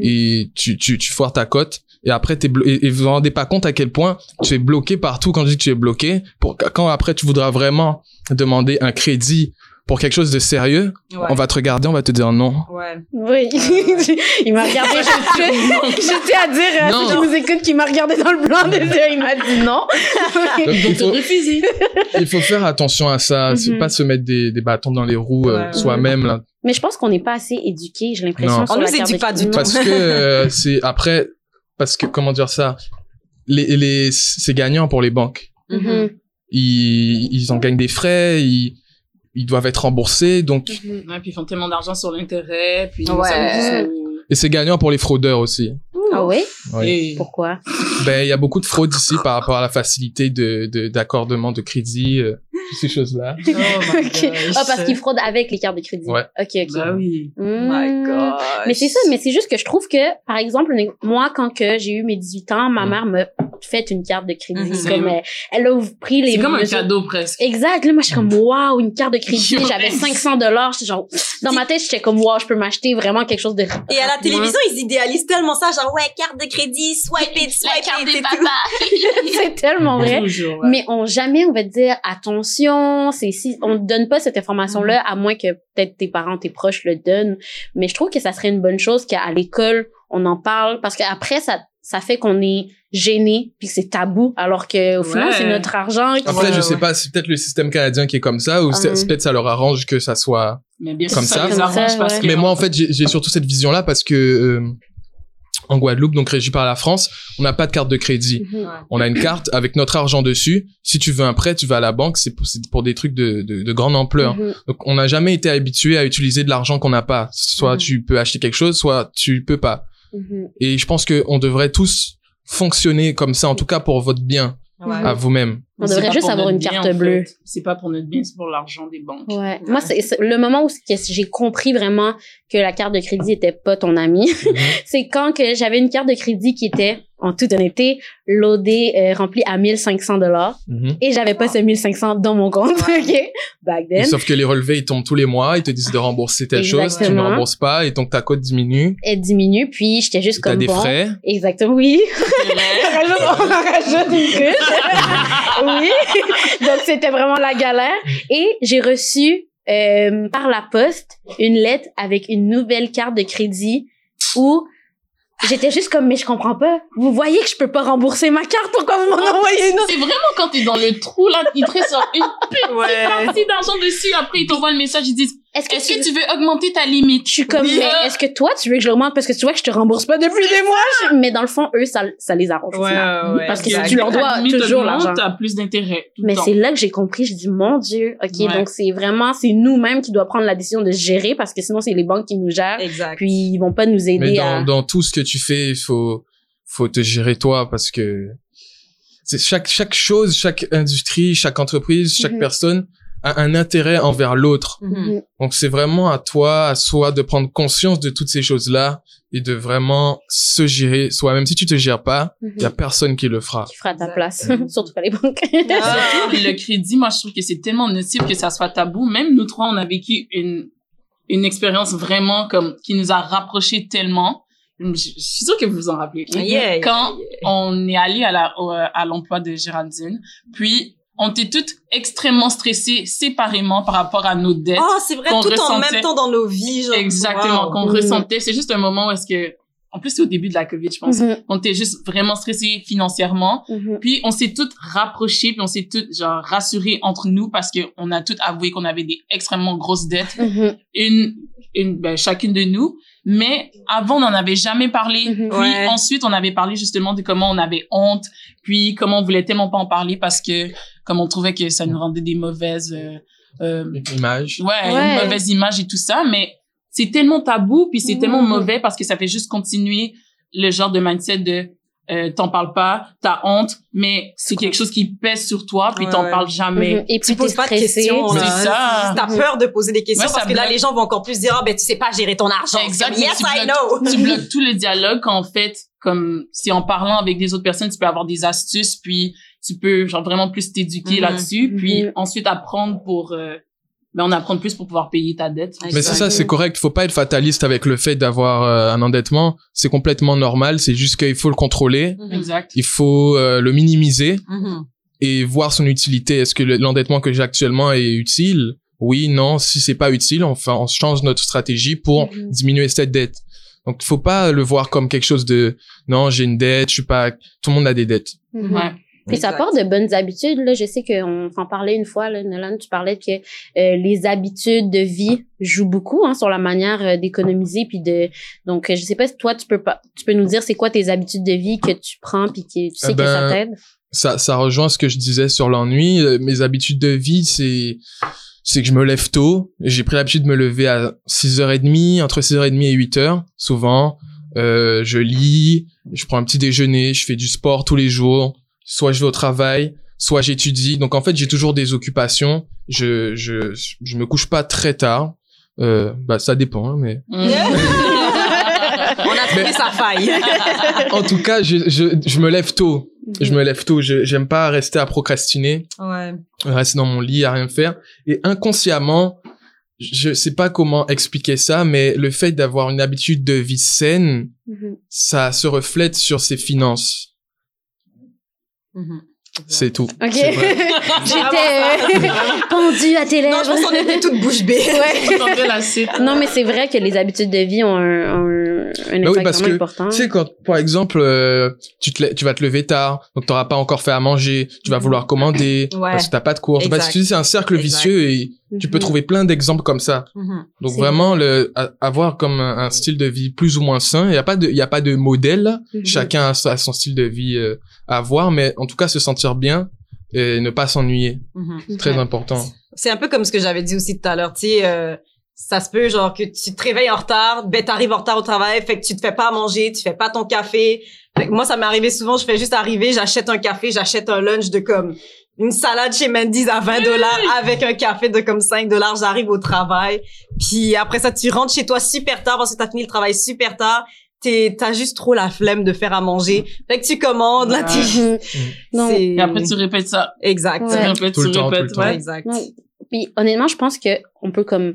et tu, tu, tu foires ta cote. Et après, t'es blo- et, et vous vous rendez pas compte à quel point tu es bloqué partout quand je dis que tu es bloqué. Pour, quand après tu voudras vraiment demander un crédit pour quelque chose de sérieux, Ouais. on va te regarder, on va te dire non. Ouais. Oui. il m'a regardé. Tiens à dire à Non. ceux qui nous écoutent qu'il m'a regardé dans le blanc des yeux. Il m'a dit non. Donc, il, faut, refuser. il faut faire attention à ça. C'est Mhm. pas se mettre des, des bâtons dans les roues euh, soi-même. là. Mais je pense qu'on n'est pas assez éduqués, j'ai l'impression. On nous éduque pas du tout. Parce que euh, c'est après, parce que comment dire ça, les, les, c'est gagnant pour les banques. Mhm. Ils, ils en gagnent des frais, ils, ils doivent être remboursés, donc Mhm. Ouais, puis ils font tellement d'argent sur l'intérêt, puis Ouais. et c'est gagnant pour les fraudeurs aussi. Ah oui? Ouais. Et- Pourquoi? Ben il y a beaucoup de fraudes ici par rapport à la facilité de de- d'accordement de, crédit, euh, ces choses-là. Oh. Ah, parce qu'ils fraudent avec les cartes de crédit. Ouais. Ok, ok. Bah oui. Oh my Hmm. gosh. Mais c'est ça, mais c'est juste que je trouve que, par exemple, moi, quand que j'ai eu mes 18 ans, ma Mm. m'a m'a fait une carte de crédit. Mhm. Comme, euh, elle a pris les C'est comme un mesures- cadeau presque. Exact. Là, moi, je suis comme, waouh, une carte de crédit. J'avais 500 dollars. Genre, dans ma tête, j'étais comme, waouh, je peux m'acheter vraiment quelque chose de. Et à la télévision, ils idéalisent tellement ça, genre, ouais, carte de crédit, swipe it, swipe it. et tout. c'est tellement vrai. Toujours, ouais. Mais on jamais on va te dire attention, c'est si on te donne pas cette information là à moins que peut-être tes parents, tes proches le donnent. Mais je trouve que ça serait une bonne chose qu'à l'école on en parle parce qu'après ça ça fait qu'on est gêné puis que c'est tabou alors que au final Ouais. c'est notre argent. qui- Après Ouais, je sais ouais. pas, c'est peut-être le système canadien qui est comme ça ou c'est peut-être ça leur arrange que ça soit Mais bien sûr, Comme ça, ça. les Comme arrange ça, parce ouais. que. Mais moi, en fait, j'ai j'ai surtout cette vision-là parce que euh, en Guadeloupe, donc régi par la France, on n'a pas de carte de crédit. Mhm. On a une carte avec notre argent dessus. Si tu veux un prêt, tu vas à la banque. C'est pour, des trucs de, de, de grande ampleur. Mhm. Donc, on n'a jamais été habitué à utiliser de l'argent qu'on n'a pas. Soit Mhm. tu peux acheter quelque chose, soit tu peux pas. Et je pense que on devrait tous fonctionner comme ça, en tout cas pour votre bien Ouais. à vous-même. On devrait juste avoir une bien, carte fait. bleue. C'est pas pour notre bien, c'est pour l'argent des banques. Ouais. Moi, c'est c'est le moment où j'ai compris vraiment que la carte de crédit était pas ton ami. Mhm. c'est quand que j'avais une carte de crédit qui était, en toute honnêteté, loadée, euh, remplie à 1500 dollars. Mhm. Et j'avais pas ce 1500 dans mon compte, ok? Back Et then. Sauf que les relevés, ils tombent tous les mois, ils te disent de rembourser telle chose, tu ne rembourses pas, et donc ta cote diminue, Elle diminue, puis j'étais juste t'as comme des bon. frais? Exactement, oui. On rajoute une couche. Oui. Donc, c'était vraiment la galère. Et j'ai reçu euh, par la poste une lettre avec une nouvelle carte de crédit où j'étais juste comme, mais je comprends pas. Vous voyez que je peux pas rembourser ma carte. Pourquoi vous m'en envoyez une autre? C'est vraiment quand t'es dans le trou, là, ils te restent genre une Ouais. partie d'argent dessus. Après, ils t'envoient le message, ils disent, Est-ce que, est-ce tu... que tu veux augmenter ta limite? Je suis comme, Oui. mais est-ce que toi, tu veux que je l'augmente? Parce que tu vois que je te rembourse pas depuis des mois? Je- Mais dans le fond, eux, ça, ça les arrange. Ouais, ouais. Parce que si tu leur dois Ta limite toujours l'argent. T'as plus d'intérêt. Mais c'est là que j'ai compris, je dis mon Dieu, ok, Ouais. donc c'est vraiment c'est nous-mêmes qui doit prendre la décision de gérer parce que sinon c'est les banques qui nous gèrent, Exact. puis ils vont pas nous aider Mais dans, à. dans tout ce que tu fais, il faut, faut te gérer toi parce que c'est chaque, chaque chose, chaque industrie, chaque entreprise, chaque Mhm. personne a un intérêt envers l'autre. Mhm. Mhm. Donc c'est vraiment à toi, à soi de prendre conscience de toutes ces choses-là et de vraiment se gérer soi. Même si tu te gères pas, il y a personne qui le fera. Qui fera ta place, surtout pas les banques. Ah. Le crédit, moi, je trouve que c'est tellement nocif que ça soit tabou. Même nous trois, on a vécu une, une expérience vraiment comme, qui nous a rapprochés tellement. Je, je suis sûre que vous vous en rappelez. Yeah. Quand on est allé à la, au- à l'emploi de Géraldine, puis on était toutes extrêmement stressées séparément par rapport à nos dettes. Oh, c'est vrai, qu'on tout en ressentait. même temps dans nos vies, genre. Exactement, wow. qu'on Mhm. ressentait. C'est juste un moment où est-ce que, en plus, c'est au début de la COVID, je pense. Mhm. On était juste vraiment stressés financièrement. Mhm. Puis on s'est toutes rapprochées, puis on s'est toutes genre rassurées entre nous parce que on a toutes avoué qu'on avait des extrêmement grosses dettes, Mhm. une, une ben, chacune de nous. Mais avant, on n'en avait jamais parlé. Mhm. Puis Ouais. ensuite, on avait parlé justement de comment on avait honte, puis comment on voulait tellement pas en parler parce que comme on trouvait que ça nous rendait des mauvaises, euh, euh, Image. ouais, Ouais. une mauvaise image et tout ça. Mais c'est tellement tabou, puis c'est tellement Mhm. mauvais parce que ça fait juste continuer le genre de mindset de euh, t'en parles pas, t'as honte, mais c'est quelque chose qui pèse sur toi, puis Ouais, t'en parles jamais. Mhm. Et Tu puis t'es poses pas de questions, C'est là. ça. T'as peur de poser des questions Ouais, parce que là, les gens vont encore plus dire, ah, ben, tu sais pas gérer ton argent. Exact, Yes, tu I know. tu bloques tout le dialogue quand en fait, comme si en parlant avec des autres personnes, tu peux avoir des astuces, puis tu peux genre vraiment plus t'éduquer Mhm. là-dessus, puis Mhm. ensuite apprendre pour euh, ben on apprend plus pour pouvoir payer ta dette. Mais c'est ça, c'est correct. Faut pas être fataliste avec le fait d'avoir euh, un endettement. C'est complètement normal. C'est juste qu'il faut le contrôler. Mhm. Exact. Il faut euh, le minimiser Mhm. et voir son utilité. Est-ce que le- l'endettement que j'ai actuellement est utile? Oui, non. Si c'est pas utile, enfin, on change notre stratégie pour Mhm. diminuer cette dette. Donc, faut pas le voir comme quelque chose de non, j'ai une dette, je suis pas. Tout le monde a des dettes. Ouais. Puis ça part de bonnes habitudes. Là. Je sais qu'on s'en parlait une fois, là, Nolan, tu parlais que euh, les habitudes de vie jouent beaucoup hein, sur la manière euh, d'économiser. Puis de donc, je sais pas si toi, tu peux pas, tu peux nous dire c'est quoi tes habitudes de vie que tu prends puis que tu sais Eh que ça ben, t'aide? Ça, ça rejoint ce que je disais sur l'ennui. Euh, Mes habitudes de vie, c'est c'est que je me lève tôt. J'ai pris l'habitude de me lever à 6h30, entre 6h30 et 8h, souvent. Euh, je lis, je prends un petit déjeuner, je fais du sport tous les jours. Soit je vais au travail, soit j'étudie. Donc en fait, j'ai toujours des occupations. Je, je, je me couche pas très tard. Euh, bah, ça dépend, hein, mais Mhm. On a trouvé Mais- sa faille. en tout cas, je, je, je me lève tôt. Je me lève tôt. Je, j'aime pas rester à procrastiner. Ouais. rester dans mon lit à rien faire et inconsciemment je sais pas comment expliquer ça mais le fait d'avoir une habitude de vie saine Mhm. ça se reflète sur ses finances Mhm. c'est tout Ok. C'est. J'étais euh, pendue à tes lèvres. Non, je pense qu'on était toutes bouche bée. Ouais. J'entendais la suite. Non, mais c'est vrai que les habitudes de vie ont un, un- un oui, impact parce vraiment que, important. Tu sais, quand, par exemple, euh, tu, te, lè- tu vas te lever tard, donc t'auras pas encore fait à manger, tu vas vouloir commander, Ouais. parce que t'as pas de cours. Exact. Parce que c'est un cercle Exact. vicieux et tu peux Mhm. trouver plein d'exemples comme ça. Mhm. Donc C'est vraiment, le, a- avoir comme un, un style de vie plus ou moins sain, il y a pas de, il y a pas de modèle. Chacun a, son style de vie euh, à avoir, mais en tout cas se sentir bien et ne pas s'ennuyer, Mhm. c'est très Ouais. important. C'est un peu comme ce que j'avais dit aussi tout à l'heure, tu sais, euh, ça se peut genre que tu te réveilles en retard, ben t'arrives en retard au travail, fait que tu te fais pas à manger, tu fais pas ton café. Moi, ça m'est arrivé souvent, je fais juste arriver, j'achète un café, j'achète un lunch de comme une salade chez Mendy's à 20 dollars avec un café de comme 5 dollars, j'arrive au travail. Puis après ça, tu rentres chez toi super tard parce que t'as fini le travail super tard. T'es, t'as juste trop la flemme de faire à manger. Fait que tu commandes, là, tu... Non, C'est- Et après, tu répètes ça. Exact. Tu Ouais. répètes, Tout tu le temps, tout répètes, le temps. ouais. Exact. Ouais. Puis honnêtement, je pense que on peut comme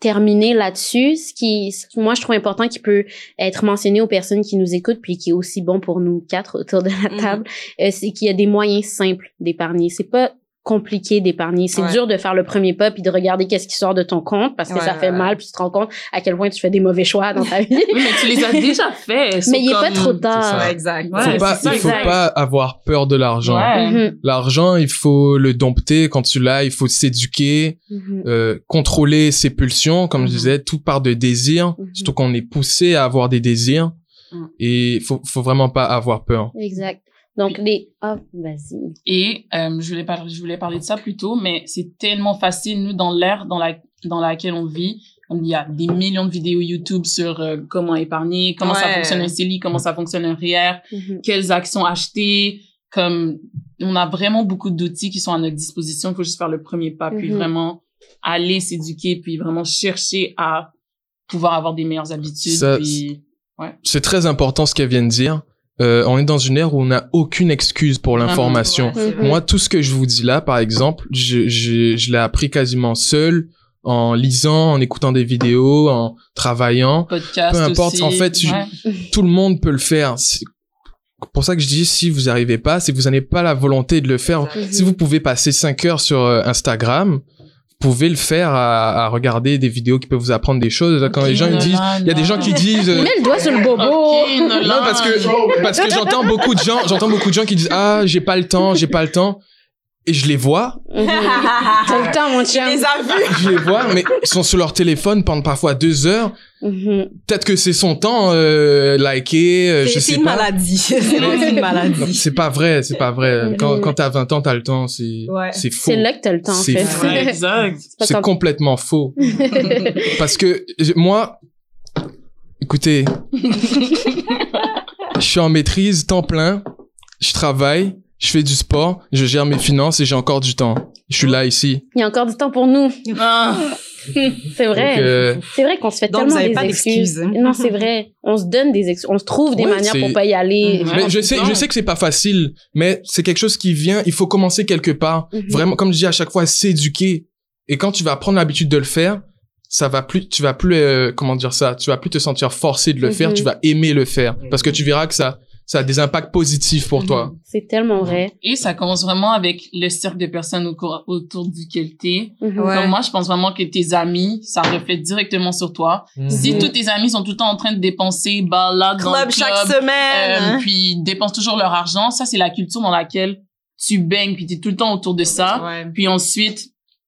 terminer là-dessus. Ce qui, ce moi, je trouve important, qui peut être mentionné aux personnes qui nous écoutent, puis qui est aussi bon pour nous quatre autour de la Mhm. table, euh, c'est qu'il y a des moyens simples d'épargner. C'est pas compliqué d'épargner. C'est Ouais. dur de faire le premier pas puis de regarder qu'est-ce qui sort de ton compte parce que Ouais, ça fait ouais. mal puis tu te rends compte à quel point tu fais des mauvais choix dans ta vie. Oui, mais tu les as déjà fait. Mais il est pas trop C'est tard. exact. Ouais, faut pas, ça, il faut exact. pas avoir peur de l'argent. Ouais. Mhm. L'argent, il faut le dompter quand tu l'as, il faut s'éduquer, Mhm. euh, contrôler ses pulsions, comme je Mhm. disais, tout part de désirs, Mhm. surtout qu'on est poussé à avoir des désirs. Et faut, faut vraiment pas avoir peur. Exact. Donc les ah vas-y. Et euh, je voulais parler, je voulais parler de ça plus tôt, mais c'est tellement facile nous dans l'ère dans la dans laquelle on vit. Il y a des millions de vidéos YouTube sur euh, comment épargner, comment ça Ouais. fonctionne un CELI, comment ça fonctionne un REER, Mhm. quelles actions acheter. Comme on a vraiment beaucoup d'outils qui sont à notre disposition. Il faut juste faire le premier pas, puis Mhm. vraiment aller s'éduquer, puis vraiment chercher à pouvoir avoir des meilleures habitudes. Ça, puis C'est très important ce qu'elle vient de dire. Euh, on est dans une ère où on n'a aucune excuse pour l'information. Ouais, Mhm. vrai. Moi, tout ce que je vous dis là, par exemple, je, je, je l'ai appris quasiment seul, en lisant, en écoutant des vidéos, en travaillant. podcast Peu importe, aussi. en fait, je-. Tout le monde peut le faire. C'est pour ça que je dis, si vous n'y arrivez pas, que vous n'avez pas la volonté de le faire. Si vous pouvez passer 5 heures sur euh, Instagram, pouvez le faire à, à regarder des vidéos qui peuvent vous apprendre des choses. Quand les gens ils disent, il y a des gens qui disent... euh, Mets le doigt sur le bobo. Non, parce que, parce que j'entends beaucoup de gens, j'entends beaucoup de gens qui disent, ah, j'ai pas le temps, j'ai pas le temps. Et je les vois. T'as le temps, mon chien. les as vus. je les vois, mais ils sont sur leur téléphone pendant parfois deux heures. Mhm. Peut-être que c'est son temps, euh, liker, euh, je C'est sais c'est une pas. maladie. C'est une maladie. C'est pas vrai, c'est pas vrai. Quand, Mhm. quand t'as 20 ans, t'as le temps, c'est, Ouais. c'est faux. C'est là que t'as le temps, en C'est fait. Ouais, exact. pas C'est quand- complètement faux. Parce que moi, écoutez, je suis en maîtrise, temps plein, je travaille, je fais du sport, je gère mes finances et j'ai encore du temps. Je suis là ici. Il y a encore du temps pour nous. Ah. C'est vrai. Euh, C'est vrai qu'on se fait Donc, tellement vous avez des pas excuses. d'excuses. Non, c'est vrai. On se donne des excuses. On se trouve des Ouais, manières pour pas y aller. Mhm. mais je sais, je sais que c'est pas facile, mais c'est quelque chose qui vient. Il faut commencer quelque part. Mhm. Vraiment, comme je dis à chaque fois, s'éduquer. Et quand tu vas prendre l'habitude de le faire, ça va plus, tu vas plus, euh, comment dire ça, tu vas plus te sentir forcé de le faire. Mhm. Tu vas aimer le faire parce que tu verras que ça, ça a des impacts positifs pour toi. C'est tellement vrai. Et ça commence vraiment avec le cercle de personnes au autour duquel t'es. Mhm. Ouais. Comme moi, je pense vraiment que tes amis, ça reflète directement sur toi. Si Mhm. tous tes amis sont tout le temps en train de dépenser, balade dans le Club chaque club, semaine. euh, puis dépensent toujours leur argent, ça, c'est la culture dans laquelle tu baignes, puis t'es tout le temps autour de ça. Ouais. Puis ensuite,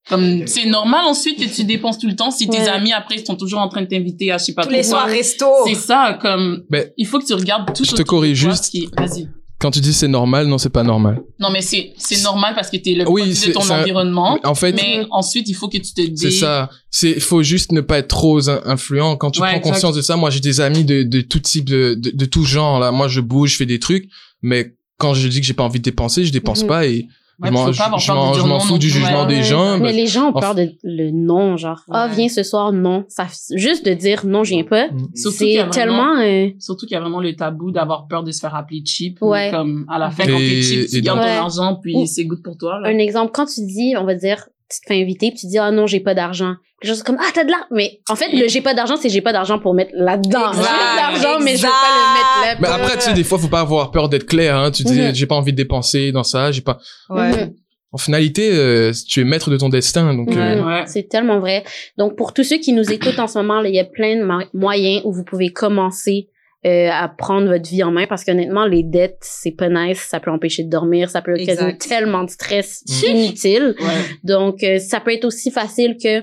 comme c'est normal ensuite que tu dépenses tout le temps si tes Ouais. amis après ils sont toujours en train de t'inviter à je sais pas Tous les soirs resto. C'est ça comme Mais- il faut que tu regardes tout Je te corrige juste. ce qui Vas-y. Quand tu dis c'est normal, non, c'est pas normal. Non mais c'est c'est normal parce que t'es le Oui, de ton environnement. En fait, Mais ensuite, il faut que tu te dis. c'est ça. C'est, faut juste ne pas être trop in- influent. Quand tu Ouais, prends exact. conscience de ça, moi, j'ai des amis de, de tout type, de, de, de tout genre, là. Moi, je bouge, je fais des trucs, mais quand je dis que j'ai pas envie de dépenser, je dépense Mhm. pas et Ouais, je m'en, fous du jugement ouais. des gens. Mais les gens ont peur de le non, genre, ah, Ouais. viens ce soir, non. Ça, juste de dire non, je viens pas. Mm. C'est vraiment- tellement, euh, Surtout qu'il y a vraiment le tabou d'avoir peur de se faire appeler cheap. Ouais. mais Comme à la fin, quand Et- t'es cheap, tu gardes ton argent, puis Ou- c'est good pour toi. Là. un exemple, quand tu dis, on va dire, tu te fais inviter, puis tu dis, ah non, j'ai pas d'argent. Les gens sont comme, ah, t'as de l'argent. Mais en fait, le j'ai pas d'argent, c'est j'ai pas d'argent pour mettre là-dedans. J'ai Exact, de l'argent, mais je veux pas le mettre là. mais après, tu sais, des fois, faut pas avoir peur d'être clair, hein. Tu dis, Mhm. j'ai pas envie de dépenser dans ça, j'ai pas, Ouais. Mhm. en finalité, euh, tu es maître de ton destin. Donc, Ouais. euh, Ouais. C'est tellement vrai. Donc, pour tous ceux qui nous écoutent en ce moment, là, il y a plein de mo- moyens où vous pouvez commencer euh, à prendre votre vie en main parce qu'honnêtement, les dettes, c'est pas nice. Ça peut empêcher de dormir. Ça peut occasionner Exact. tellement de stress Mm. inutile. Ouais. Donc, euh, ça peut être aussi facile que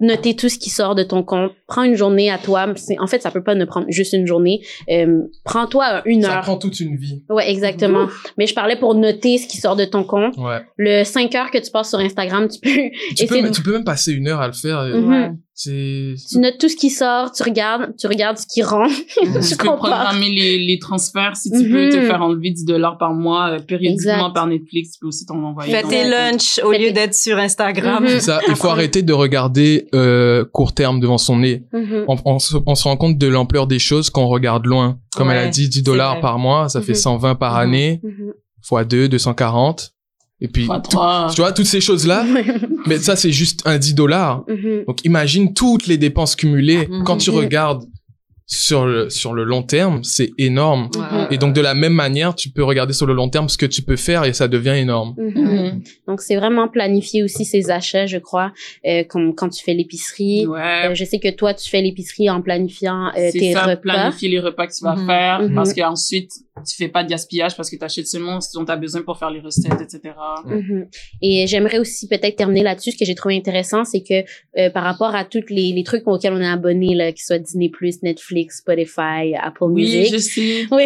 noter tout ce qui sort de ton compte. Prends une journée à toi. C'est- En fait, ça peut pas ne prendre juste une journée. Euh, Prends-toi une ça heure. prend toute une vie. Ouais, exactement. Mais je parlais pour noter ce qui sort de ton compte. Ouais. Le 5 heures que tu passes sur Instagram, tu peux... Tu peux, de- tu peux même passer une heure à le faire. Mhm. Ouais. Tu notes tout ce qui sort, tu regardes, tu regardes ce qui rentre. Tu je peux comprends. programmer les, les transferts si tu Mhm. veux te faire enlever 10 dollars par mois euh, périodiquement Exact. par Netflix. Tu peux aussi t'en envoyer. Fais tes lunchs au lieu d'être sur Instagram. Mhm. c'est ça. Il faut arrêter de regarder euh, court terme devant son nez. Mhm. On, on se, on se rend compte de l'ampleur des choses quand on regarde loin. Comme elle a dit, 10 c'est dollars par mois, ça fait Mhm. 120 par Mhm. année, Mhm. fois 2, 240. Et puis, tout- tu vois, toutes ces choses-là, mais ça, c'est juste un 10 dollars. Mhm. Donc, imagine toutes les dépenses cumulées. Mhm. Quand tu Mhm. regardes sur le, sur le long terme, c'est énorme. Ouais. Et donc, de la même manière, tu peux regarder sur le long terme ce que tu peux faire et ça devient énorme. Mhm. Mhm. Donc, c'est vraiment planifier aussi ses achats, je crois, euh, comme quand tu fais l'épicerie. Ouais. Euh, je sais que toi, tu fais l'épicerie en planifiant euh, c'est tes ça, repas. planifier les repas que tu vas Mhm. faire Mhm. parce qu'ensuite, tu fais pas de gaspillage parce que tu achètes seulement ce dont tu as besoin pour faire les recettes, etc. Mhm. Et j'aimerais aussi peut-être terminer là-dessus. Ce que j'ai trouvé intéressant, c'est que euh, par rapport à tous les, les trucs auxquels on est abonné, là, qu'ils soient Disney+, Netflix, Spotify, Apple Oui, Music, je sais. Oui,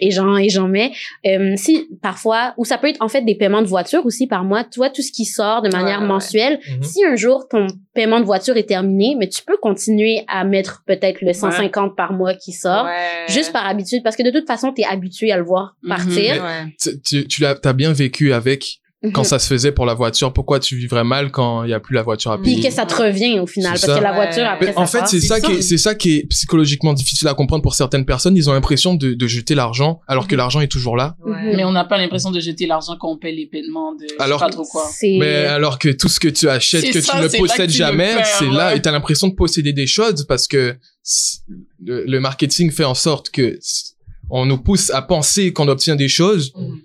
et j'en et j'en mets. Euh, si parfois, ou ça peut être en fait des paiements de voiture aussi par mois. Tu vois tout ce qui sort de manière Ouais, ouais. mensuelle. Mhm. Si un jour ton paiement de voiture est terminé, mais tu peux continuer à mettre peut-être le 150 par mois qui sort. Ouais. Juste par habitude, parce que de toute façon, t'es habitué à le voir Mhm. partir. Ouais. Tu, tu, tu l'as t'as bien vécu avec quand Mhm. ça se faisait pour la voiture. Pourquoi tu vivrais mal quand il y a plus la voiture à Puis payer? que ça te revient au final, parce ça. que la voiture après Mais ça en fait, c'est ça, qui est, ça. c'est ça qui est psychologiquement difficile à comprendre pour certaines personnes. Ils ont l'impression de, de jeter l'argent alors que l'argent est toujours là. Ouais. Mais on n'a pas l'impression de jeter l'argent quand on paie les paiements de je Alors sais pas que trop quoi. Mais alors que tout ce que tu achètes, que ça, tu ne possèdes tu jamais, c'est là et t'as l'impression de posséder des choses parce que le, le marketing fait en sorte que on nous pousse à penser qu'on obtient des choses, Mhm.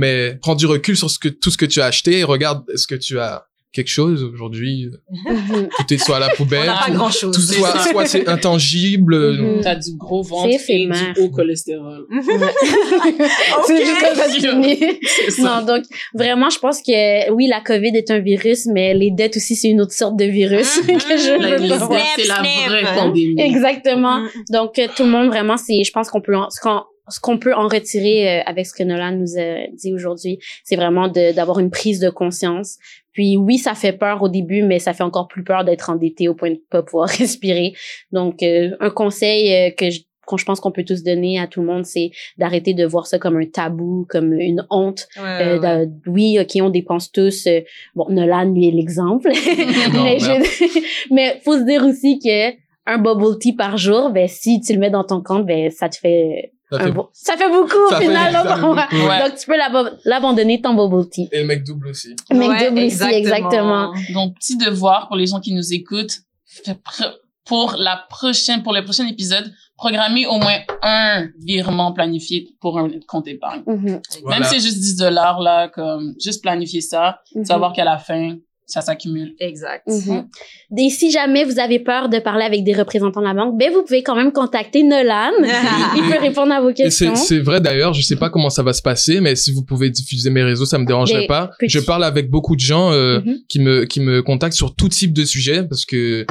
Mais prends du recul sur ce que tout ce que tu as acheté, regarde est-ce que tu as quelque chose aujourd'hui, Mhm. tout est soit à la On poubelle, pas tout- grand chose. tout c'est soit, c'est intangible. Mhm. T'as du gros ventre et du haut cholestérol. C'est juste comme ça, c'est ça. Non, donc vraiment, je pense que oui, la COVID est un virus, mais les dettes aussi, c'est une autre sorte de virus que je La- veux pas voir. c'est la vraie pandémie. Exactement. Mhm. Donc, euh, tout le monde, vraiment, c'est, je pense qu'on peut, en- ce qu'on, peut en retirer euh, avec ce que Nolan nous a dit aujourd'hui, c'est vraiment d'avoir une prise de conscience. Puis oui, ça fait peur au début, mais ça fait encore plus peur d'être endetté au point de pas pouvoir respirer. Donc, euh, un conseil euh, que je qu'on je pense qu'on peut tous donner à tout le monde, c'est d'arrêter de voir ça comme un tabou, comme une honte. Ouais, Euh, ouais. oui, ok, on dépense tous. euh, bon, Nolan, lui, est l'exemple. Mais- je- mais faut se dire aussi que un bubble tea par jour, ben si tu le mets dans ton compte, ben ça te fait, Ça un fait- beau- ça fait beaucoup ça au final. donc, fait on va- beaucoup, ouais. donc tu peux l'abandonner ton bubble tea. Et le mec double aussi. Mais Ouais, double aussi, exactement. Donc, petit devoir pour les gens qui nous écoutent. Pour la prochaine, pour le prochain épisode, programmez au moins un virement planifié pour un compte épargne. Mhm, Voilà. Même si c'est juste 10 dollars, là, comme, juste planifier ça. Savoir qu'à la fin, ça s'accumule. Exact. mhm. Et si jamais vous avez peur de parler avec des représentants de la banque, ben vous pouvez quand même contacter Nolan. Il peut répondre à vos questions. c'est vrai d'ailleurs, je sais pas comment ça va se passer, mais si vous pouvez diffuser mes réseaux, ça me dérangerait Mais pas. Je parle avec beaucoup de gens euh, Mhm. qui me qui me contactent sur tout type de sujet parce que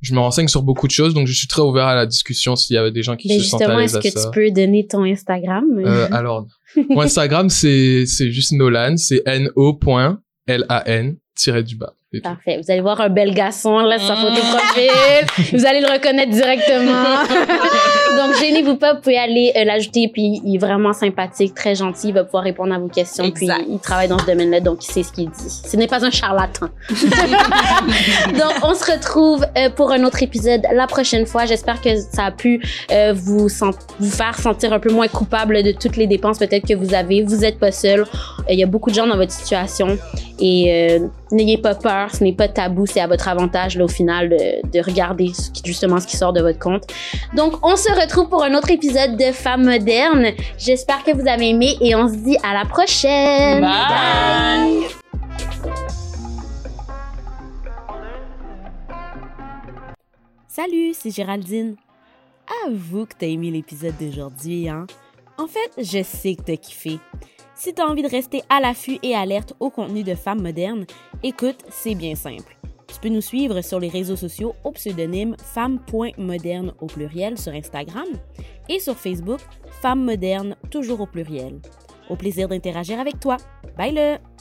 je me renseigne sur beaucoup de choses, donc je suis très ouvert à la discussion s'il y avait des gens qui Ben se sentent justement, à l'aise est-ce que ça. tu peux donner ton Instagram? Euh, alors, mon Instagram c'est c'est juste Nolan, c'est n o l a n tiré du bas. Parfait. Vous allez voir un bel garçon, là, sa photo Mm. profil. vous allez le reconnaître directement. Donc, gênez-vous pas, vous pouvez aller euh, l'ajouter. Puis, il est vraiment sympathique, très gentil. Il va pouvoir répondre à vos questions. Exact. Puis, il travaille dans ce domaine-là, donc il sait ce qu'il dit. Ce n'est pas un charlatan. donc, on se retrouve euh, pour un autre épisode la prochaine fois. J'espère que ça a pu euh, vous, vous faire sentir un peu moins coupable de toutes les dépenses peut-être que vous avez. Vous n'êtes pas seul. Euh, Il y a beaucoup de gens dans votre situation. Et euh, n'ayez pas peur, ce n'est pas tabou, c'est à votre avantage là, au final de, de regarder ce qui- justement ce qui sort de votre compte. Donc on se retrouve pour un autre épisode de Femmes modernes. J'espère que vous avez aimé et on se dit à la prochaine. Bye. Bye. Salut, c'est Géraldine. Avoue que t'as aimé l'épisode d'aujourd'hui, hein? En fait, je sais que t'as kiffé. Si t'as envie de rester à l'affût et alerte au contenu de Femmes modernes, écoute, c'est bien simple. Tu peux nous suivre sur les réseaux sociaux au pseudonyme femme.moderne au pluriel sur Instagram et sur Facebook Femmes modernes toujours au pluriel. Au plaisir d'interagir avec toi. Bye le!